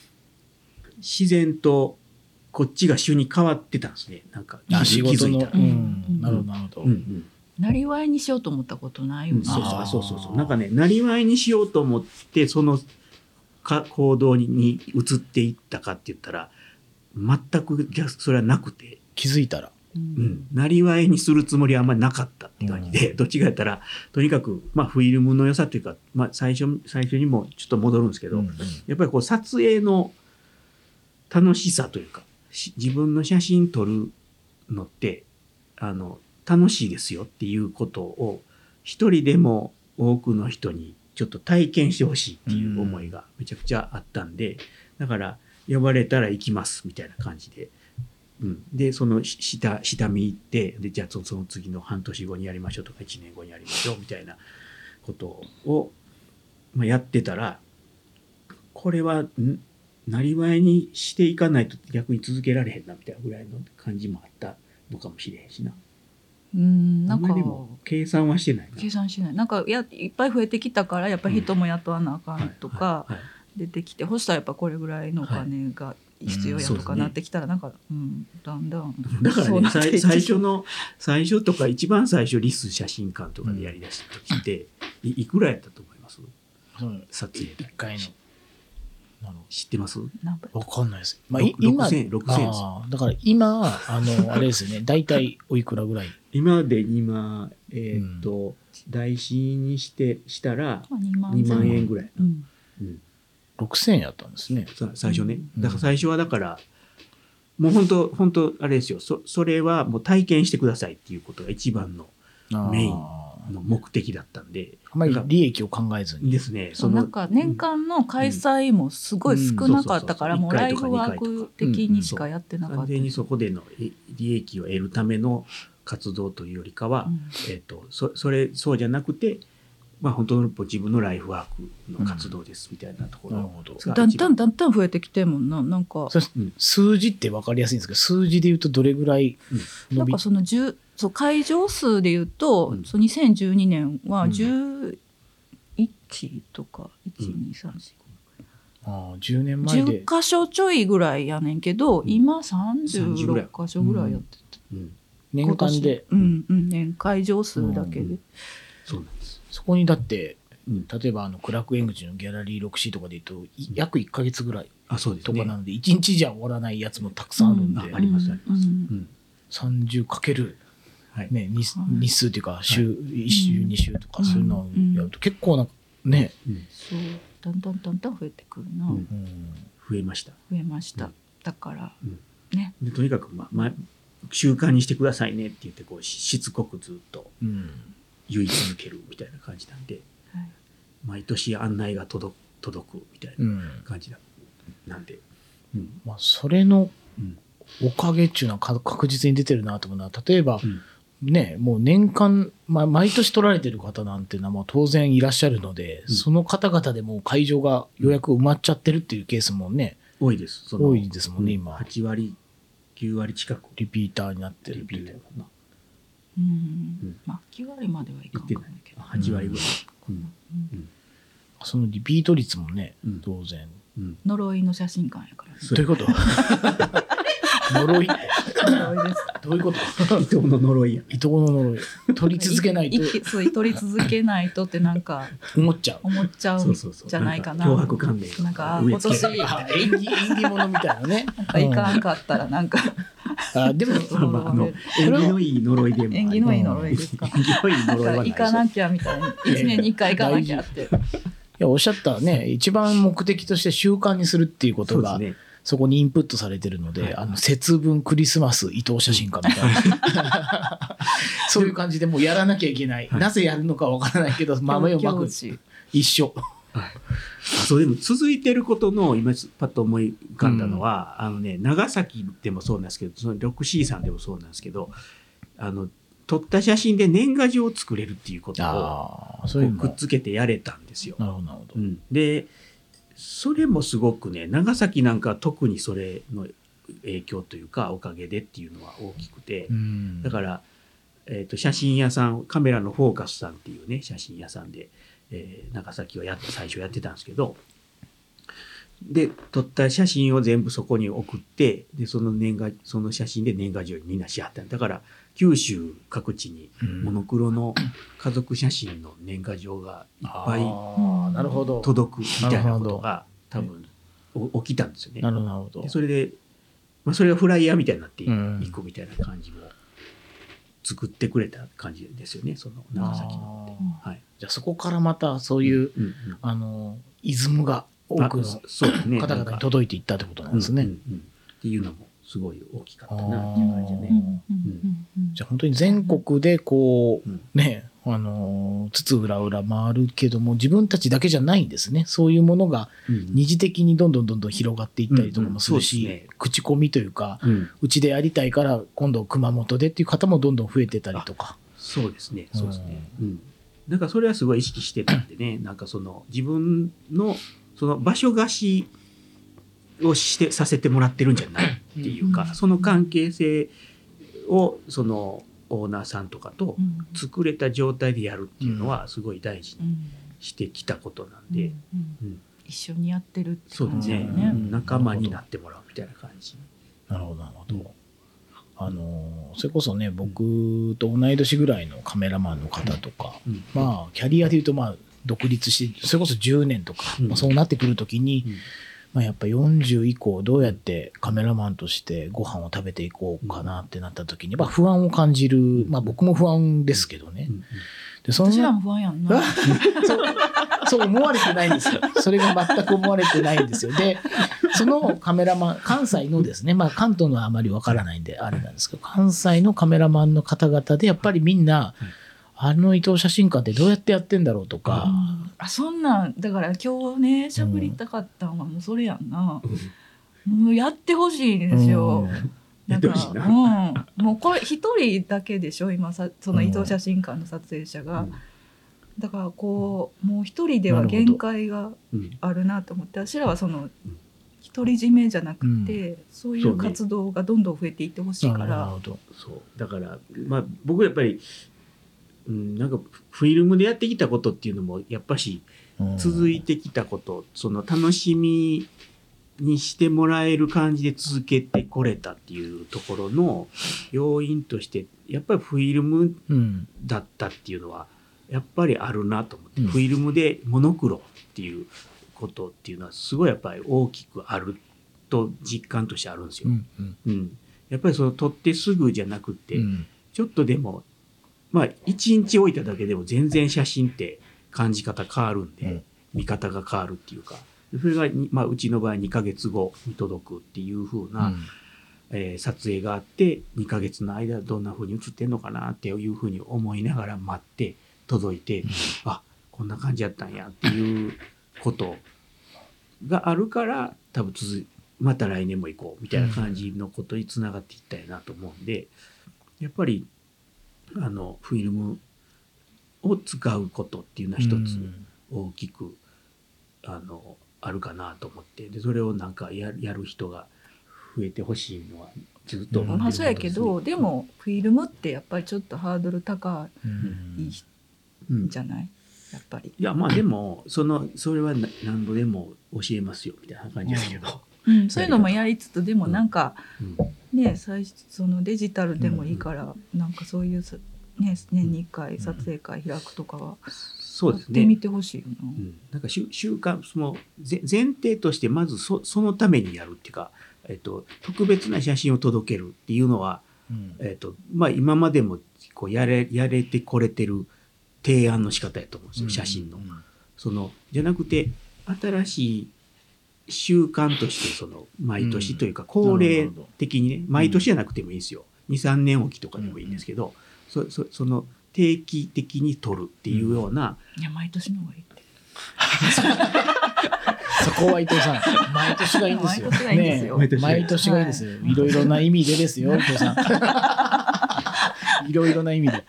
自然と、こっちが主に変わってたんですね。なんか、あ仕事の、気づいたら。ううんん、なるほどなるほど、うんうんなりわいにしようと思ったことないよね、うんそうそうそうそう。なんかね、なりわいにしようと思って、そのか行動にに移っていったかって言ったら、全く逆それはなくて、気づいたら。ううん。ん、なりわいにするつもりはあんまりなかったって感じで、どっちかやったら、とにかく、まあ、フィルムの良さというか、まあ、最初、最初にもちょっと戻るんですけど、うん。やっぱりこう、撮影の楽しさというか、し自分の写真撮るのって、あの、楽しいですよっていうことを、一人でも多くの人にちょっと体験してほしいっていう思いがめちゃくちゃあったんで、だから、呼ばれたら行きますみたいな感じで、うん。で、そのし下、下見行って、で、じゃあそその次の半年後にやりましょうとか、1年後にやりましょうみたいなことを、まあ、やってたら、これは、んなりわいにしていかないと逆に続けられへんなみたいなぐらいの感じもあったのかもしれへんしな。うんなんか。計算はしてないな。計算しない。なんかやいっぱい増えてきたからやっぱり人も雇わなあかんとかはい。はい。出てきて、ほしたらやっぱこれぐらいのお金が必要やとかなってきたらなんか、うん、だんだん。だからね最最初の最初とか一番最初リス写真館とかでやりだした時って、い。いくらやったと思います？撮影一回の。知ってます？なんかどわかんないです、まあ、今6000 6000です。あーだから今あのあれですよね大体おいくらぐらい今で今えーっと、台紙にしてしたらまあ2万2万前後円ぐらい、うん。うん、6000円やったんですね。さ最初ね。うん。だから最初はだから、もう本当本当あれですよ。そそれはもう体験してくださいっていうことが一番のメインの目的だったんで。あまり利益を考えずに。ですね。そうなんか年間の開催もすごい少なかったから、うん。もうライフワーク的にしかやってなかった。完全にそこでのえ利益を得るための活動というよりかは、うん。えっとそそれそうじゃなくて、まあ、本当の自分のライフワークの活動ですみたいなところなるほど。がだんだんだんだん増えてきてんもんな。なんか数字って分かりやすいんですけど数字で言うとどれぐらい伸び？なんかその10そう会場数で言うと、うん。そう2012年はうん。11とか、1234あー10年前で。10箇所ちょいぐらいやねんけど、ん。今30ぐらい36箇所ぐらいやってて、うん、年間で、うんうん年会場数だけで、うんそうなんです。そこにだってうん、例えばあのクラークエングチのギャラリー 6C とかで言うとい約1か月ぐらいとかな。ので、1日じゃ終わらないやつもたくさんあるんで、ありますありますうんうん30かける、ね、日日数っていうか週、1週2週とかそういうのをやると結構なね、うんそうだんだんだんだん増えてくるな、うん増えました。増えました、だからうんねでとにかく、まあま、習慣にしてくださいねって言ってこうししつこくずっと。うん言い続けるみたいな感じなんではい。毎年案内が届く届くみたいなうん。感じななんで、うん。まあ、それのうん。おかげっていうのはか確実に出てるなと思うのは例えば、うん。ねもう年間、まあ、毎年撮られてる方なんていうのはもう当然いらっしゃるので、うん。その方々でもう会場が予約埋まっちゃってるっていうケースもね多いです。多いですもんねうん。今8割9割近くリピーターになってるリピーターかな。うん。うん。まあ9割まではいかんかもやけど。8割ぐらい、うん。うん。そのリピート率もねうん。当然、うん。呪いの写真館やからね。そう。どういうこと？呪い。呪いです。どういうこと？伊藤の呪いや。伊藤の呪い。取り続けないと。そう取り続けないとってなんか思っちゃう。思っちゃそうじゃないかな。なんか脅迫観念なんか今年あ縁起縁起物みたいなね。なんかいかんかったらなんか。うん。あでも まあまああの縁起のいい呪いでも縁起のいい呪いですか？縁起のいい呪いは行かなきゃみたいな。一年に一回行かなきゃって。いやおっしゃったね。一番目的として習慣にするっていうことがそうですねそこにインプットされてるので、はい。あの節分クリスマス伊藤写真家みたいな。そういう感じでもうやらなきゃいけない、はい。なぜやるのかわからないけど豆をまく。一緒。はい、あそうでも続いてることの今パッと思い浮かんだのは、あのね長崎でもそうなんですけどその 6C さんでもそうなんですけどあの撮った写真で年賀状を作れるっていうことをくっつけてやれたんですよ。なるほどなるほど、うん、でそれもすごくね長崎なんかは特にそれの影響というかおかげでっていうのは大きくて、うん。だから、えー、と写真屋さんカメラのフォーカスさんっていうね写真屋さんで、えー長崎はやっ最初やってたんですけど。で撮った写真を全部そこに送ってでその年賀その写真で年賀状にみんなしはったんだ。から九州各地にうん。モノクロの家族写真の年賀状がいっぱいああなるほど。届くみたいなことが多分お起きたんですよね。なるほど。それで、まあ、それがフライヤーみたいになっていうん。くみたいな感じも作ってくれた感じですよね。その長崎の。あー。はい。じゃあそこからまたそういう、うんうんあのイズムが多くの方々に届いていったってことなんですね。うんうんうん。っていうのもすごい大きかったなっていう感じね。うんうんうんうんじゃあ本当に全国でこう、うんね、あのー、つつ裏裏回るけども、自分たちだけじゃないんですね。そういうものがうん二次的にどんどんどんどん広がっていったりとかもするうんうんうですね口コミというか、うんうちでやりたいから今度熊本でっていう方もどんどん増えてたりとか。そうですね、そうですね。うん。なんかそれはすごい意識してたんでね、なんかその自分のその場所貸しをしてさせてもらってるんじゃないっていうか、うん。その関係性をそのオーナーさんとかとうん。作れた状態でやるっていうのはすごい大事にうんしてきたことなんうんで、うん。うん。一緒にやってるってそうですね。感じだよね。うん。仲間になってもらうみたいな感じ。なるほど、なるほど。うん。あのーそれこそね、僕と同い年ぐらいのカメラマンの方とか、うん。まあ、キャリアで言うと、まあ、独立して、それこそ10年とか、うん。まあ、そうなってくるときに、うんまあ、やっぱ40以降、どうやってカメラマンとしてご飯を食べていこうかなってなったときに、まあ、不安を感じる、まあ、僕も不安ですけどねう。んで、そんな私らも不安やんな。そう、そう思われてないんですよ。それが全く思われてないんですよ。で、そのカメラマン、関西のですね、まあ関東のはあまりわからないんで、あれなんですけど、関西のカメラマンの方々で、やっぱりみんな、あの伊藤写真館ってどうやってやってんだろうとか、あそんなんだから今日ね喋りたかったのはもうそれやんな、もうやってほしいんですよ、うん。やってほしいな。うん、もうこれ一人だけでしょ今さその伊藤写真館の撮影者が、だからこうもう一人では限界がうんあるなと思って私らはその独り占めじゃなくて、そういそうね。う活動がどんどん増えていってほしいから、ほど。そう。だからまあ僕やっぱり、うん、なんかフィルムでやってきたことっていうのもやっぱしうん続いてきたこと、その楽しみにしてもらえる感じで続けてこれたっていうところの要因としてやっぱりフィルムうん。だったっていうのはやっぱりあるなと思って、うんフィルムでモノクロっていうことっていうのはすごいやっぱり大きくあると実感としてあるんですよ。うん。うんうんやっぱりその撮ってすぐじゃなくて、うんちょっとでもまあ一日置いただけでも全然写真って感じ方変わるんで、うん。見方が変わるっていうか。それがに、まあ、うちの場合2ヶ月後に届くっていう風な、うん。えー撮影があって2ヶ月の間どんな風に映ってんのかなっていう風に思いながら待って届いて、あこんな感じやったんやっていうことがあるから多分続いまた来年も行こうみたいな感じのことにつながっていったらなと思うんでやっぱりあのフィルムを使うことっていうのは一つうん。大きくあのあるかなと思って。でそれをなんかややる人が増えてほしいのはずっと。思ってるまあそうやけどでもフィルムってやっぱりちょっとハードル高うんいうん。んじゃない？やっぱり。いやまあでもそのそれはな何度でも教えますよみたいな感じですけど、うん、そういうのもやりつつでもなんかうん。ね最初そのデジタルでもいいから、なんかそういうさ、ね、年に1回撮影会開くとかはそうですね。やってみてほしいよな。うん、なんか習習慣そのぜ前提としてまずそそのためにやるっていうか、えっと、特別な写真を届けるっていうのは、うん。えっとまあ、今までもこうやれやれてこれてる提案の仕方やと思うんですよ写真の。そのじゃなくて新しい習慣としてその毎年というか恒例的にね、毎年じゃなくてもいいですよ23年おきとかでもいいんですけど、そそその定期的に撮るっていうような、いや毎年の方がいいって。そこは伊藤さん、毎年がいいんですよ。毎年がいいんですよねえ毎年がいいですよ。いろいろな意味でですよ、伊藤さん。いろいろな意味で。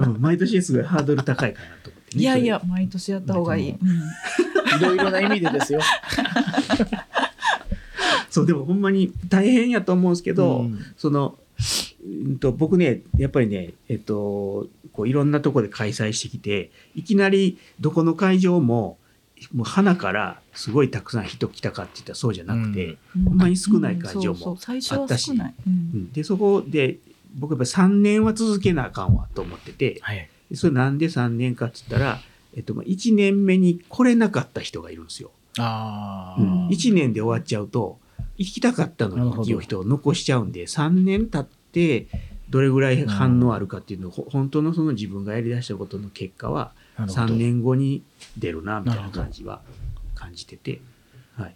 うん毎年すごいハードル高いかなと思ってね、いやいや毎年やった方がいい。うん いろいろな意味でですよ。そうでもほんまに大変やと思うんですけど、うんそのうんと僕ねやっぱりねえっとこういろんなとこで開催してきていきなりどこの会場ももう花からすごいたくさん人来たかって言ったらそうじゃなくて、うんほんまに少ない会場もうんそうそう最初は少ない。うんうんでそこで僕やっぱ3年は続けなあかんわと思っててはい。それなんで3年かっつったら、えっと、まあ1年目に来れなかった人がいるんですよ。ああ。うん、1年で終わっちゃうと行きたかったのにっていう人を残しちゃうんで3年経ってどれぐらい反応あるかっていうのを、ほ本当のその自分がやりだしたことの結果はなるほど。3年後に出るなみたいな感じは感じてて、はい、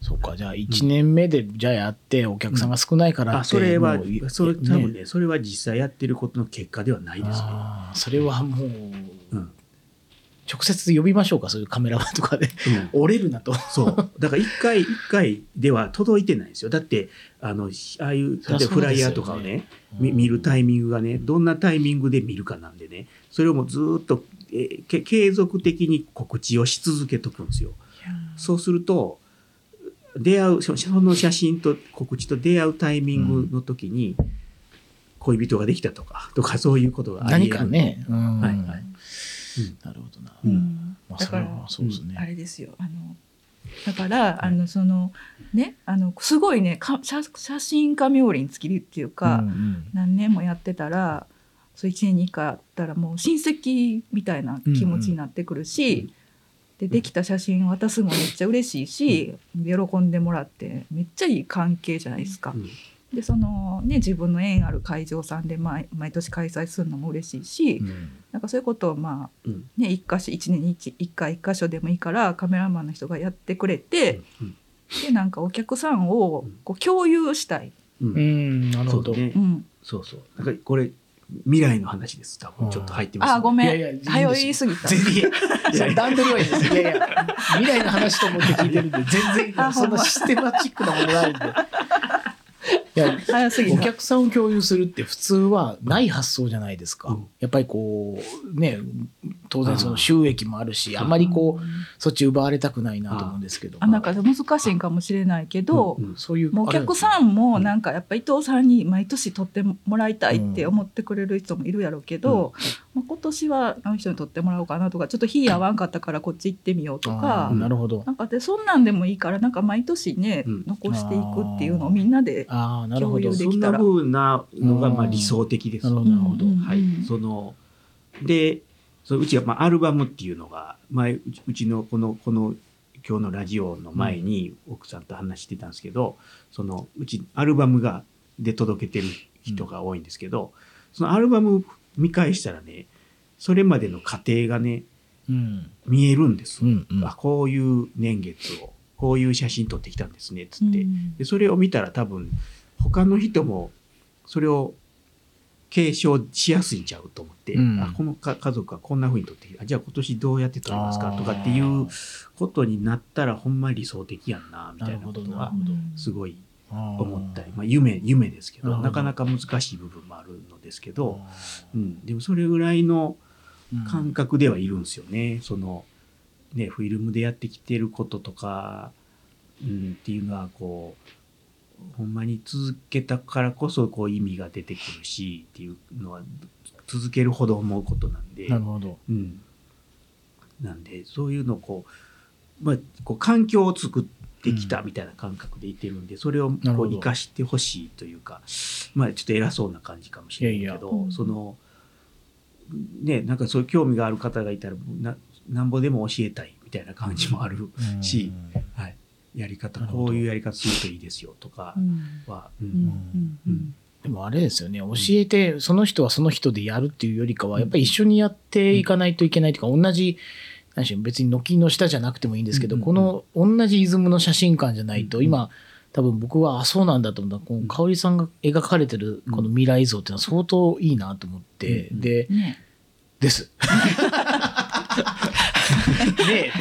そうか、じゃあ1年目でじゃあやってお客さんが少ないからって、あそれはそれ多分ねそれは実際やってることの結果ではないですね。それはもう、うん直接呼びましょうか、そういうカメラマンとかで。うん折れるなと。そう。だから一回一回では届いてないんですよ。だって、あの、ああいう、例えばフライヤーとかをね、み見るタイミングがね、どんなタイミングで見るかなんでね、それをもうずーっと、えーけ継続的に告知をし続けとくんですよ。そうすると、出会う、そその写真と告知と出会うタイミングの時に、恋人ができたとか、とかそういうことがあり何得るかね。うんはいはい。なるほどな。うん。うんまあ、だからそれはそうですあね。れですよ。あのだから、あのそのねあのすごいねか写写真家冥利に尽きるっていうか、うんうん。何年もやってたらそう1年に1回あったらもう親戚みたいな気持ちになってくるし、でできた写真渡すのめっちゃ嬉しいし、喜んでもらってめっちゃいい関係じゃないですか。うん。でそのね自分の縁ある会場さんで毎毎年開催するのも嬉しいし、うんなんかそういうことをまあうん。ね、一箇所1年に 1, 一回1箇所でもいいからカメラマンの人がやってくれて、うんでなんかお客さんをこう共有したい、うん。うん、なるほど。そうね。うん、そうそう。だからこれ、未来の話です。多分ちょっと入ってます、あごめん。いやいや早言い過ぎた。全然。段取りはいいです。いやいや、未来の話と思って聞いてるんで、全然そんなシステマチックなものないんで。いや、お早すぎた。客さんを共有するって普通はない発想じゃないですか。うん。やっぱりこう、ね、当然その収益もあるし、あまりこう、そっち奪われたくないなと思うんですけど。あなんか難しいんかもしれないけど、うん。そういう。お客さんもなんかやっぱ伊藤さんに毎年撮ってもらいたいって思ってくれる人もいるやろうけど、まあ、今年はあの人に撮ってもらおうかなとかちょっと日合わんかったからこっち行ってみようとか。なるほど。なんかでそんなんでもいいからなんか毎年ね、うん残していくっていうのをみんなでああ、なるほど共有。でそんなきたら風なのがまあうん理想的です。なるほど、なるほど。うんはい、そのでそのうちはまあアルバムっていうのが前うちうちのこのこの今日のラジオの前に奥さんと話してたんですけど、そのうちアルバムがで届けてる人が多いんですけど、そのアルバム見返したらねそれまでの過程がねうん。見えるんです、うんうん。あこういう年月をこういう写真撮ってきたんですねっつって、うん。でそれを見たら多分他の人もそれを継承しやすいんちゃうと思って、うん。あこのか家族はこんな風に撮ってきた。じゃあ今年どうやって撮りますか？とかっていうことになったらほんまに理想的やんなみたいなことはすごい思ったり、まあ、夢夢ですけどなかなか難しい部分もあるのですけど、うん、でもそれぐらいの感覚ではいるんですよね。そのねフィルムでやってきてることとか、うん、っていうのはこうほんまに続けたからこそこう意味が出てくるしっていうのは続けるほど思うことなんで。なるほど。うん、なんでそういうのをこう,、まあ、こう環境を作ってきたみたいな感覚でいてるんで、それをこう生かしてほしいというかまあちょっと偉そうな感じかもしれないけどいやいや。うんそのねなんかそういう興味がある方がいたらななんぼでも教えたいみたいな感じもある、しはい、やり方こういうやり方するといいですよとかうん。は、でもあれですよね、教えて、その人はその人でやるっていうよりかは、やっぱり一緒にやっていかないといけないというか、同じ、何しろ別に軒の下じゃなくてもいいんですけど、うんうんこの同じイズムの写真館じゃないと、うん今、多分僕は、あ、そうなんだと思った。この香織さんが描かれてるこの未来像っていうのは相当いいなと思って、うんで、ねです。で、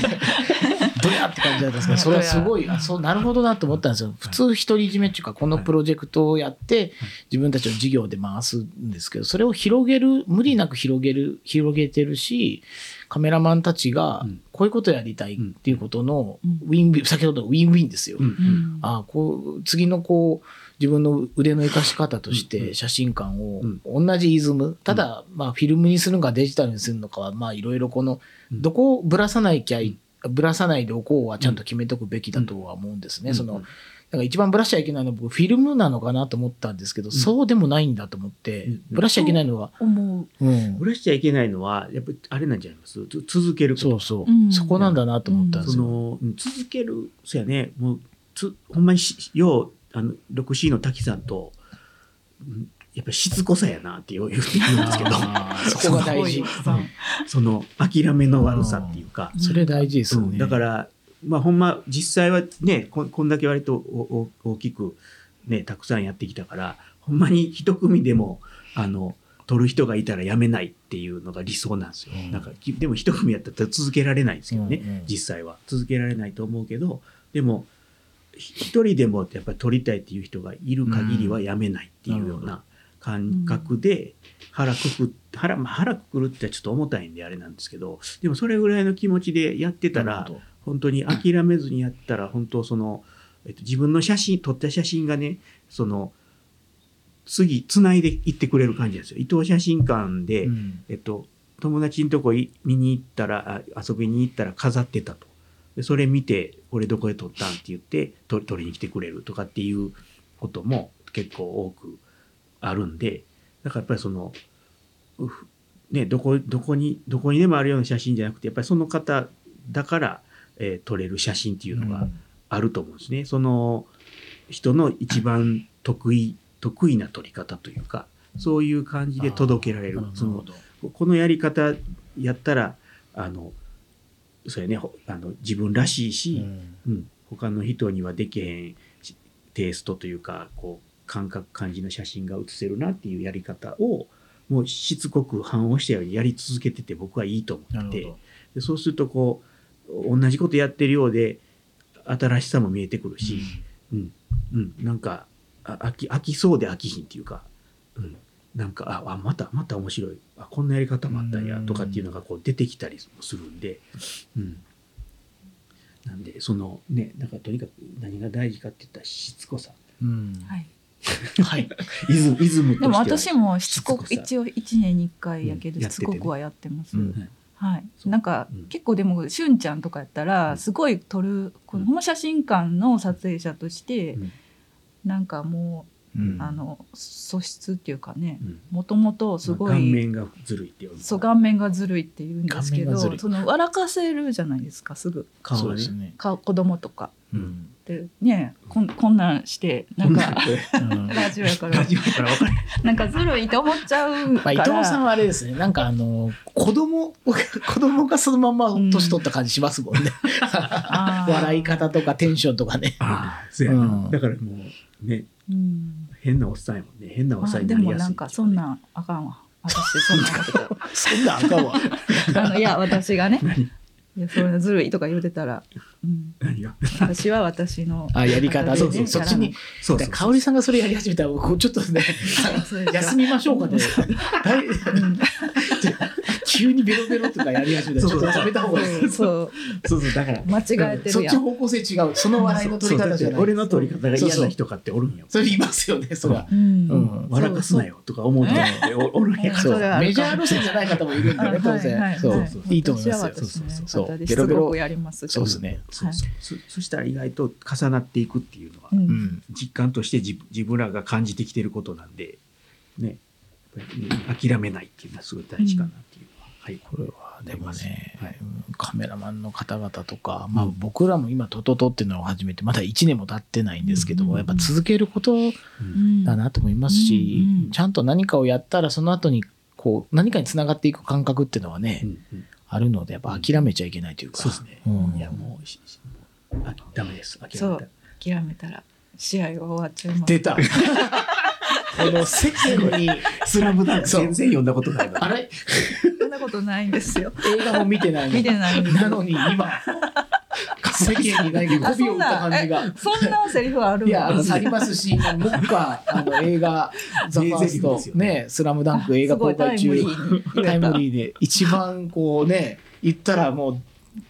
どやって感じだったんですけど、それはすごい、あそう、なるほどなと思ったんですよ。普通独り占めっていうか、このプロジェクトをやって、自分たちの事業で回すんですけど、それを広げる、無理なく広げる、広げてるし、カメラマンたちがうん、こういうことやりたいっていうことのうん、ウィンウィン、先ほどのウィンウィンですよ。うん。うん。あこう次のこう自分の腕の生かし方として写真館をうん。同じイズムただまあフィルムにするのかデジタルにするのかはまあいろいろこのうん。どこをぶらさないきゃいぶらさないでおこうはちゃんと決めとくべきだとは思うんですね。そのだから一番ぶらしちゃいけないのは僕フィルムなのかなと思ったんですけど、そうでもないんだと思って、うん。ぶらしちゃいけないのは、思う。うん。ぶらしちゃいけないのはやっぱりあれなんじゃないますつ続けること。そうそう、うん。そこなんだなと思ったんですよ。そのうん。続けるそうやねもうつほんまにしようあの 6C の滝さんとうんやっぱりしつこさやなって言う言うんですけど。そこが大事。その諦めの悪さっていうか、それ大事ですよね。うん。だからまあほんま実際はねここんだけ割とおお大きくねたくさんやってきたからほんまに一組でもあの取る人がいたらやめないっていうのが理想なんですよ。うん。なんかきでも一組やったら続けられないですけどね、うんうん実際は。続けられないと思うけどでもひ一人でもやっぱり取りたいっていう人がいる限りはやめないっていうような感覚で腹くく腹,、まあ、腹くくるってちょっと重たいんであれなんですけどでもそれぐらいの気持ちでやってたら本当に諦めずにやったら本当その、えっと、自分の写真撮った写真がねその次つないでいってくれる感じですよ。伊藤写真館で、うんえっと、友達のとこい見に行ったらあ遊びに行ったら飾ってたとでそれ見て「俺どこで撮ったん?」って言って撮撮りに来てくれるとかっていうことも結構多くあるんでだからやっぱりその、ね、どこどこにどこにでもあるような写真じゃなくてやっぱりその方だから、えー撮れる写真っていうのがあると思うんですね。その人の一番得意得意な撮り方というかそういう感じで届けられる。そのこのやり方やったらあのそうやねほあの自分らしいし、うん。他の人にはできへんしテイストというかこう感覚感じの写真が写せるなっていうやり方をもうしつこく反応したようにやり続けてて僕はいいと思って。でそうするとこう同じことやってるようで新しさも見えてくるし、うん。うん、なんかあ飽き飽きそうで飽きひんっていうか、うん、なんかああまたまた面白い。あこんなやり方もあったんやとかっていうのがこう出てきたりもするんで、うん、なんでそのねなんかとにかく何が大事かって言ったらしつこさ。うん。はい。はい。イズムイズムとしてはでも私もしつこく一応1年に1回やけどうん。しつこくはやってます、うんはい。なんか、うん。結構でもしゅんちゃんとかやったら、うん。すごい撮るこの写真館の撮影者として、うん。なんかもうん。うあの素質っていうかねうん。もともとすごまあ顔い、面がずるいっていうそう顔面がずるいって言うんですけどその笑かせるじゃないですかすぐ。顔がね。子供とか。うんでねこんこんなんしてなんかうん。ラジオやから。ラジオやから分かる。なんかずるいと思っちゃうまあ、伊藤さんはあれですね、なんかあの、子供、子供がそのまま年取った感じしますもんね。笑い方とかテンションとかね。ああそうやだからもうねうん。変なおっさんやもんね。変なおっまあさんにでもなんなりやすいっていうか。そんなんあかんわ。私そんな。んやってたらそんなんあかんわ。あのいや私がね。何？いやそれずるいとか言うてたら、うん、何が？私は私のあ、やり方、でそうねそう、そっちに。そうそうだから香織さんがそれやり始めたら、こうちょっとね、休みましょうかね。急にベロベロとかやり始めたら、ちょっとやめた方がいい。そうそう。そうそうだから間違えてそるやん。っち方向性違う。その笑いの取り方じゃない。俺の取り方が嫌な人かっておるんよ。それ言いますよね、そら。うん。うん。笑かすなよとか思う人っておおるんやからメジャー路線じゃない方もいるんでね、当はい然。はい。そうはいいいと思いますよ。私は私のそう。方でベロベロしつこくやりますそうですね。そうそうそそしたら意外と重なっていくっていうのは。実感として自自分らが感じてきてることなんでね。諦めないっていうのはすごい大事かなっていうのは、はい。これはでもね、はい。うんカメラマンの方々とか、まあ僕らも今トトトっていうのを始めてまだ1年も経ってないんですけど、うん。やっぱ続けることうん。だなと思いますし、うん。うん。ちゃんと何かをやったらその後にこう何かにつながっていく感覚っていうのはね、うんうんあるのでやっぱ諦めちゃいけないというか、そうですね、うん。いやもうあダメです。諦めた。そう。諦めたら試合が終わっちゃいます。出た。この世間にスラムダンク。全然読んだことないあれ？そんなことないんですよ。映画も見てないの見てないんですなのに今世間に何か媚びを売った感じが。そんなセリフあるいや、ありますし、もう僕か、あの映画、ザ・ファースト、ね、スラムダンク 映画公開中、タイムリーで、一番こうね、言ったらもう、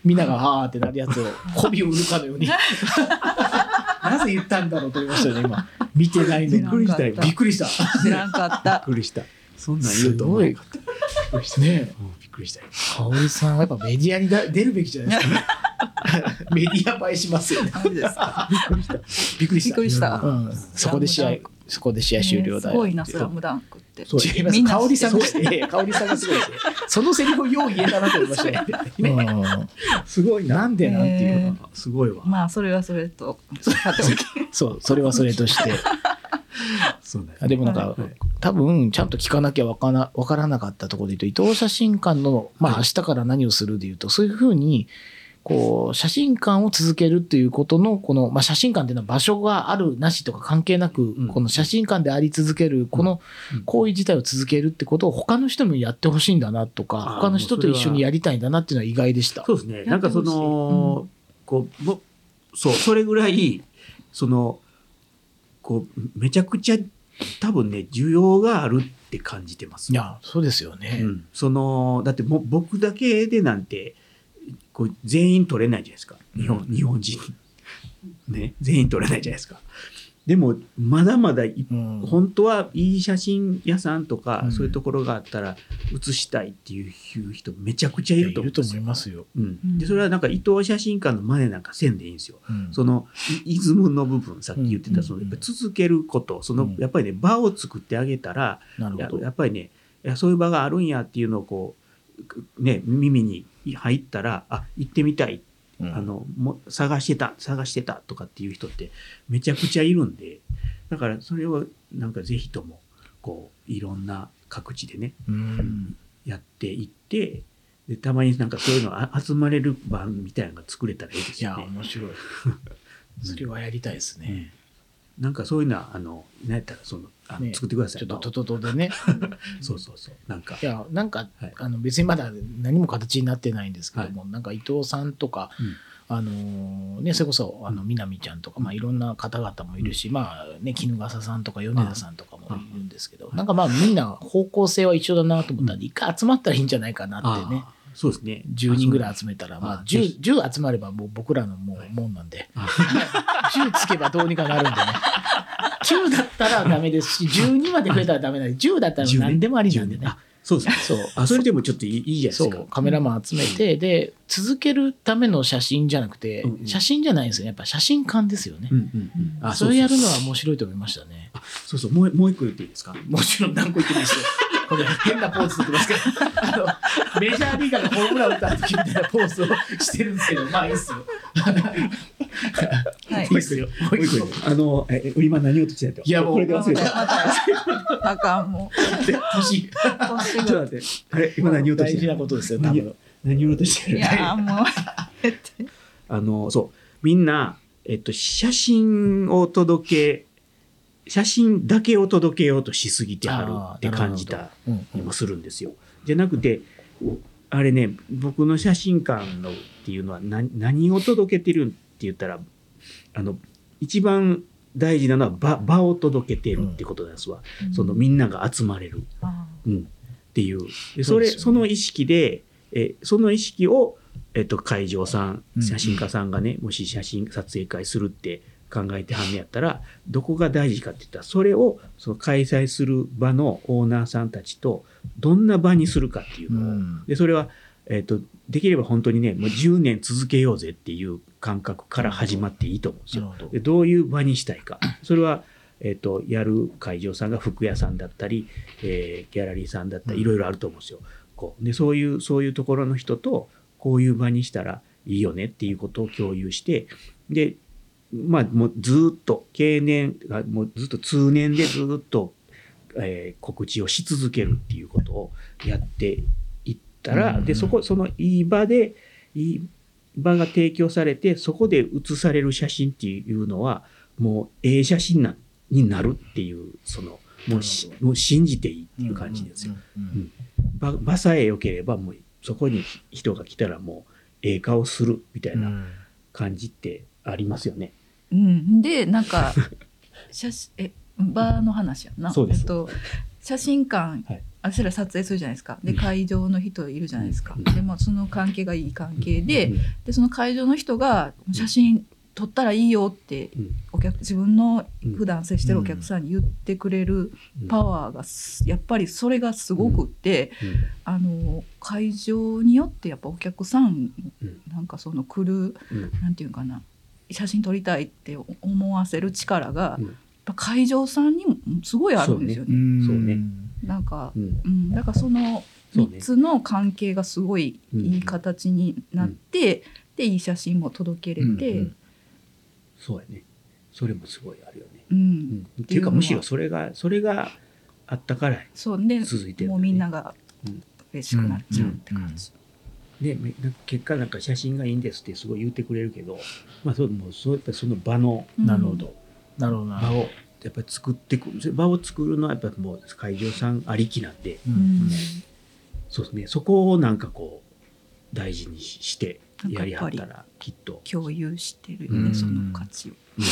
みんながはーってなるやつを、媚びを売るかのように、なぜ言ったんだろうと思いましたよね、今。見てないのに。びっくりした。びっくりした。知らんかった。びっくりした。そんなん言うと思わなかったびっくりした。ねうんびっくりした。よ香織さんはやっぱメディアにだ出るべきじゃないですか。メディア映えしますよね。びっくりした。びっくりした。うん、そこで試合、そこで試合終了だよ。ねすごいなスラムダンクってそう違います。香織さんが知って香織さんがすごいですね。そのセリフをよう言えたなと思いましたね。うんすごいななんでなんていうのへか。すごいわまあそれはそれと そう、それはそれとして。そうでもなんか、はい多分ちゃんと聞かなきゃわからわからなかったところで言うと伊藤写真館の、まあ、明日から何をするで言うとそういうふうにこう写真館を続けるっていうことのこの、まあ、写真館っていうのは場所があるなしとか関係なく、んこの写真館であり続けるこのうん行為自体を続けるってことを他の人もやってほしいんだなとか他の人と一緒にやりたいんだなっていうのは意外でした。そうですね。なんかその、こう、もそう、それぐらい、その、こう、めちゃくちゃ多分ね、需要があるって感じてます。いやそうですよね。うん。その、だってもう僕だけでなんて、こう全員取れないじゃないですか。日本、うん日本人。ね。全員取れないじゃないですか。でも、まだまだいうん本当はいい写真屋さんとか、うんそういうところがあったら写したいっていう人めちゃくちゃいると思うんですよいると思い。ますよ。うん、でそれはなんか伊藤写真館の真似なんかせんでいいんですよ。うんそのいイズムの部分さっき言ってた、うんそのやっぱり続けることその、うんやっぱりね場を作ってあげたらやなるほど。やっぱりねいやそういう場があるんやっていうのをこうくね耳に入ったらあ行ってみたい、うんあのも探してた探してたとかっていう人ってめちゃくちゃいるんでだからそれをなんかぜひともこういろんな各地でねうんやっていってでたまになんかそういうのあ集まれる場みたいなのが作れたらいいですいや。面白い。それはやりたいですね。なんかそういうのはあの何やったらそのあの、ね。作ってください。ちょっとトトトでね。そうそうそう。なんか。いや、なんか、はい。あの別にまだ何も形になってないんですけども、なんか伊藤さんとか、うん。あのーね、それこそ、あの、みなみちゃんとか、まあ、いろんな方々もいるし、まあ、ね、衣笠さんとか、米田さんとかもいるんですけど、なんかまあ、みんな方向性は一緒だなと思ったんで、一回集まったらいいんじゃないかなってね。あーそうですね。10人ぐらい集めたら、まあ、あぜひ 10, 10集まればもう僕らのもうもんなんで、あ 10つけばどうにかなるんでね。9だったらダメですし、12まで増えたらダメなんで、10だったら何でもありなんでね。あそうですね。そう。あそれでもちょっといいいいじゃないですか。そう、カメラマン集めて、で、続けるための写真じゃなくて、写真じゃないんですよね。やっぱ写真館ですよね。あそれやるのは面白いと思いましたね。あそうそうもうもう一個言っていいですか？もちろん何個言ってないですよ。これ変なポーズ取ってますけど、あの、メジャーリーガーがホームラン打った時みたいなポーズをしてるんですけど、まあいいっすよ。はい。い。いっすよ。ももう一個あのえ今何をとしてたいやもう。これで忘れた。またあかんも年、う年。がちょっと待って。あれ今何をとして大事なことですよ、多分。何をとしてる？い。やもう。あのそう。みんな、えっと、写真を届け写真だけを届けようとしすぎてはるって感じたりもするんですよ。じゃなくてあれね僕の写真館のっていうのは何何を届けてるって言ったらあの一番大事なのは場場を届けてるってことですわ、そのみんなが集まれる、あうん、っていう。でそれね。その意識でえその意識を、えっと、会場さんうん。写真家さんがね、もし写真撮影会するって考えてはんねやったらどこが大事かって言ったらそれをその開催する場のオーナーさんたちとどんな場にするかっていうのを、うん。でそれは、えっとできれば本当にねもう10年続けようぜっていう感覚から始まっていいと思うんですよ。ど。でどういう場にしたいか。それは、えっとやる会場さんが服屋さんだったり、えーギャラリーさんだったりうん。いろいろあると思うんですよ。こうでそういうそういうところの人とこういう場にしたらいいよねっていうことを共有してでまあもうずっと経年がもうずっと通年でずっと、えー告知をし続けるっていうことをやっていったら、うんでそこそのいい場でいい場が提供されてそこで写される写真っていうのはもうええ写真なになるっていうそのもうしもう信じていいっていう感じですよ。うんうんさえ良ければもうそこに人が来たらもうええ顔するみたいな感じってありますよね。うん、でなんか写真えバーの話やんな。そうです。えっと、写真館、はい。私ら撮影するじゃないですか。でうん。会場の人いるじゃないですか、うん。でまあその関係がいい関係で,、うん。でその会場の人が写真撮ったらいいよってうん。お客自分のうん。普段接してるお客さんに言ってくれるパワーがすやっぱりそれがすごくって、うん。あの会場によってやっぱお客さんうん。なんかその来るうん。なんていうかな写真撮りたいって思わせる力が、会場さんにもすごいあるんですよね。うん。そうね。なんか、うん。うん、だからそのそうね。3つの関係がすごいうんいい形になって、でいい写真も届けれて、うんそうやね。それもすごいあるよね。うん。うん、っていうかむしろそれがそれがあったからそうで続いてるね。もうみんながうん。嬉しくなっちゃうって感じ。でめなんか結果なんか写真がいいんですってすごい言ってくれるけど、まあそうもうそうやっぱりその場のうん。なるほど。なるほどな。場をやっぱり作ってくる場を作るのはやっぱりもう会場さんありきなんで、ううん。んそうですね。そこをなんかこう大事にししてやりはったらきっと。共有してるよね、うん。その価値を。うん。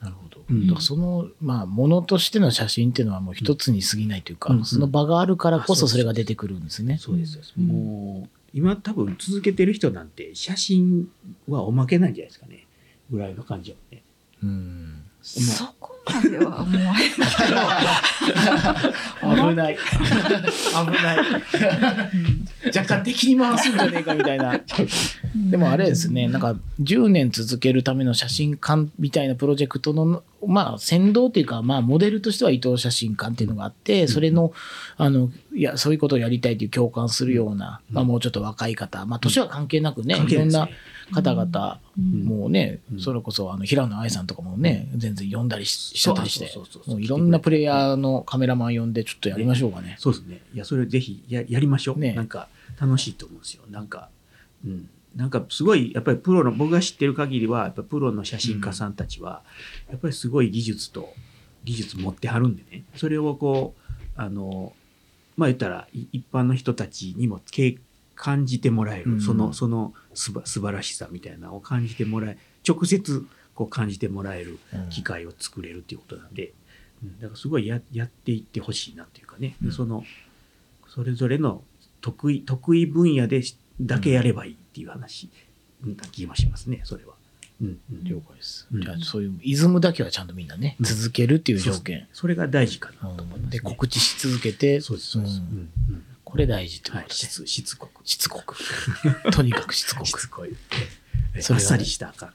なるほど、うん。だからそのまあものとしての写真っていうのはもう一つに過ぎないというか、うん。その場があるからこあそうそれが出てくるんですね。そうです、うん。もう今多分続けてる人なんて写真はおまけなんじゃないですかね。ぐらいの感じよね。うん。そこまでは思わない。危ない。危ない若干敵に回すんじゃねえかみたいな。でもあれですねなんか10年続けるための写真館みたいなプロジェクトのまあ先導っていうかまあモデルとしては伊藤写真館っていうのがあってそれのあのいやそういうことをやりたいという共感するような、まあ、もうちょっと若い方まあ年は関係なくね、いろんな方々うん。もうね、うん。それこそあの平野愛さんとかもね、全然呼んだりししちゃったりしてそうそうそうそう。もういろんなプレイヤーのカメラマン呼んでちょっとやりましょうかね。そうですね。いや、それぜひややりましょう。ね。なんか楽しいと思うんですよ。なんか、うん。なんかすごい、やっぱりプロの、僕が知ってる限りは、やっぱプロの写真家さんたちは、やっぱりすごい技術と、技術持ってはるんでね。それをこう、あの、まあ言ったら、い一般の人たちにもけ感じてもらえる、うんその、そのすば素晴らしさみたいなのを感じてもらえ、直接こう感じてもらえるうん機会を作れるっていうことなんで、うん、だからすごいややっていってほしいなっていうかね、でうんそのそれぞれの得意得意分野でしだけやればいいっていう話。な気もしますねそれは。うんうん。了解です。うん。じゃあそういうイズムだけはちゃんとみんなね、うん。続けるっていう条件。それが大事かなうんと思います、ね。で告知し続けて、そうですそうです、ううんこれ大事ってこはい、とで、しつしつこくしつこく。とにかくしつこく。しつこい。えそあっさりしたらあかん。っ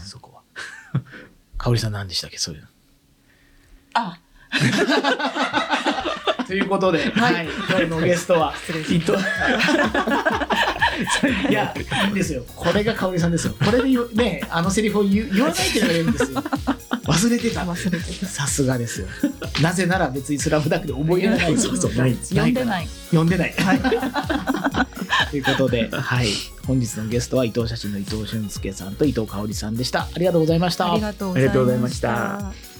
てそこは。香織さん何でしたっけそういうの。あということで、はい、今日のゲストは、伊藤。いや、いいんですよ。これが香織さんですよ。これでね、あのセリフを言う言わないっていうのがいいんですよ。忘れてた。忘れてたさすがですよ。なぜなら別にスラムダンクで覚えられない そうそうない読んでない。読んでない。ということで、はい、本日のゲストは伊藤写真の伊藤俊介さんと伊藤香織さんでした。ありがとうございました。ありがとうございました。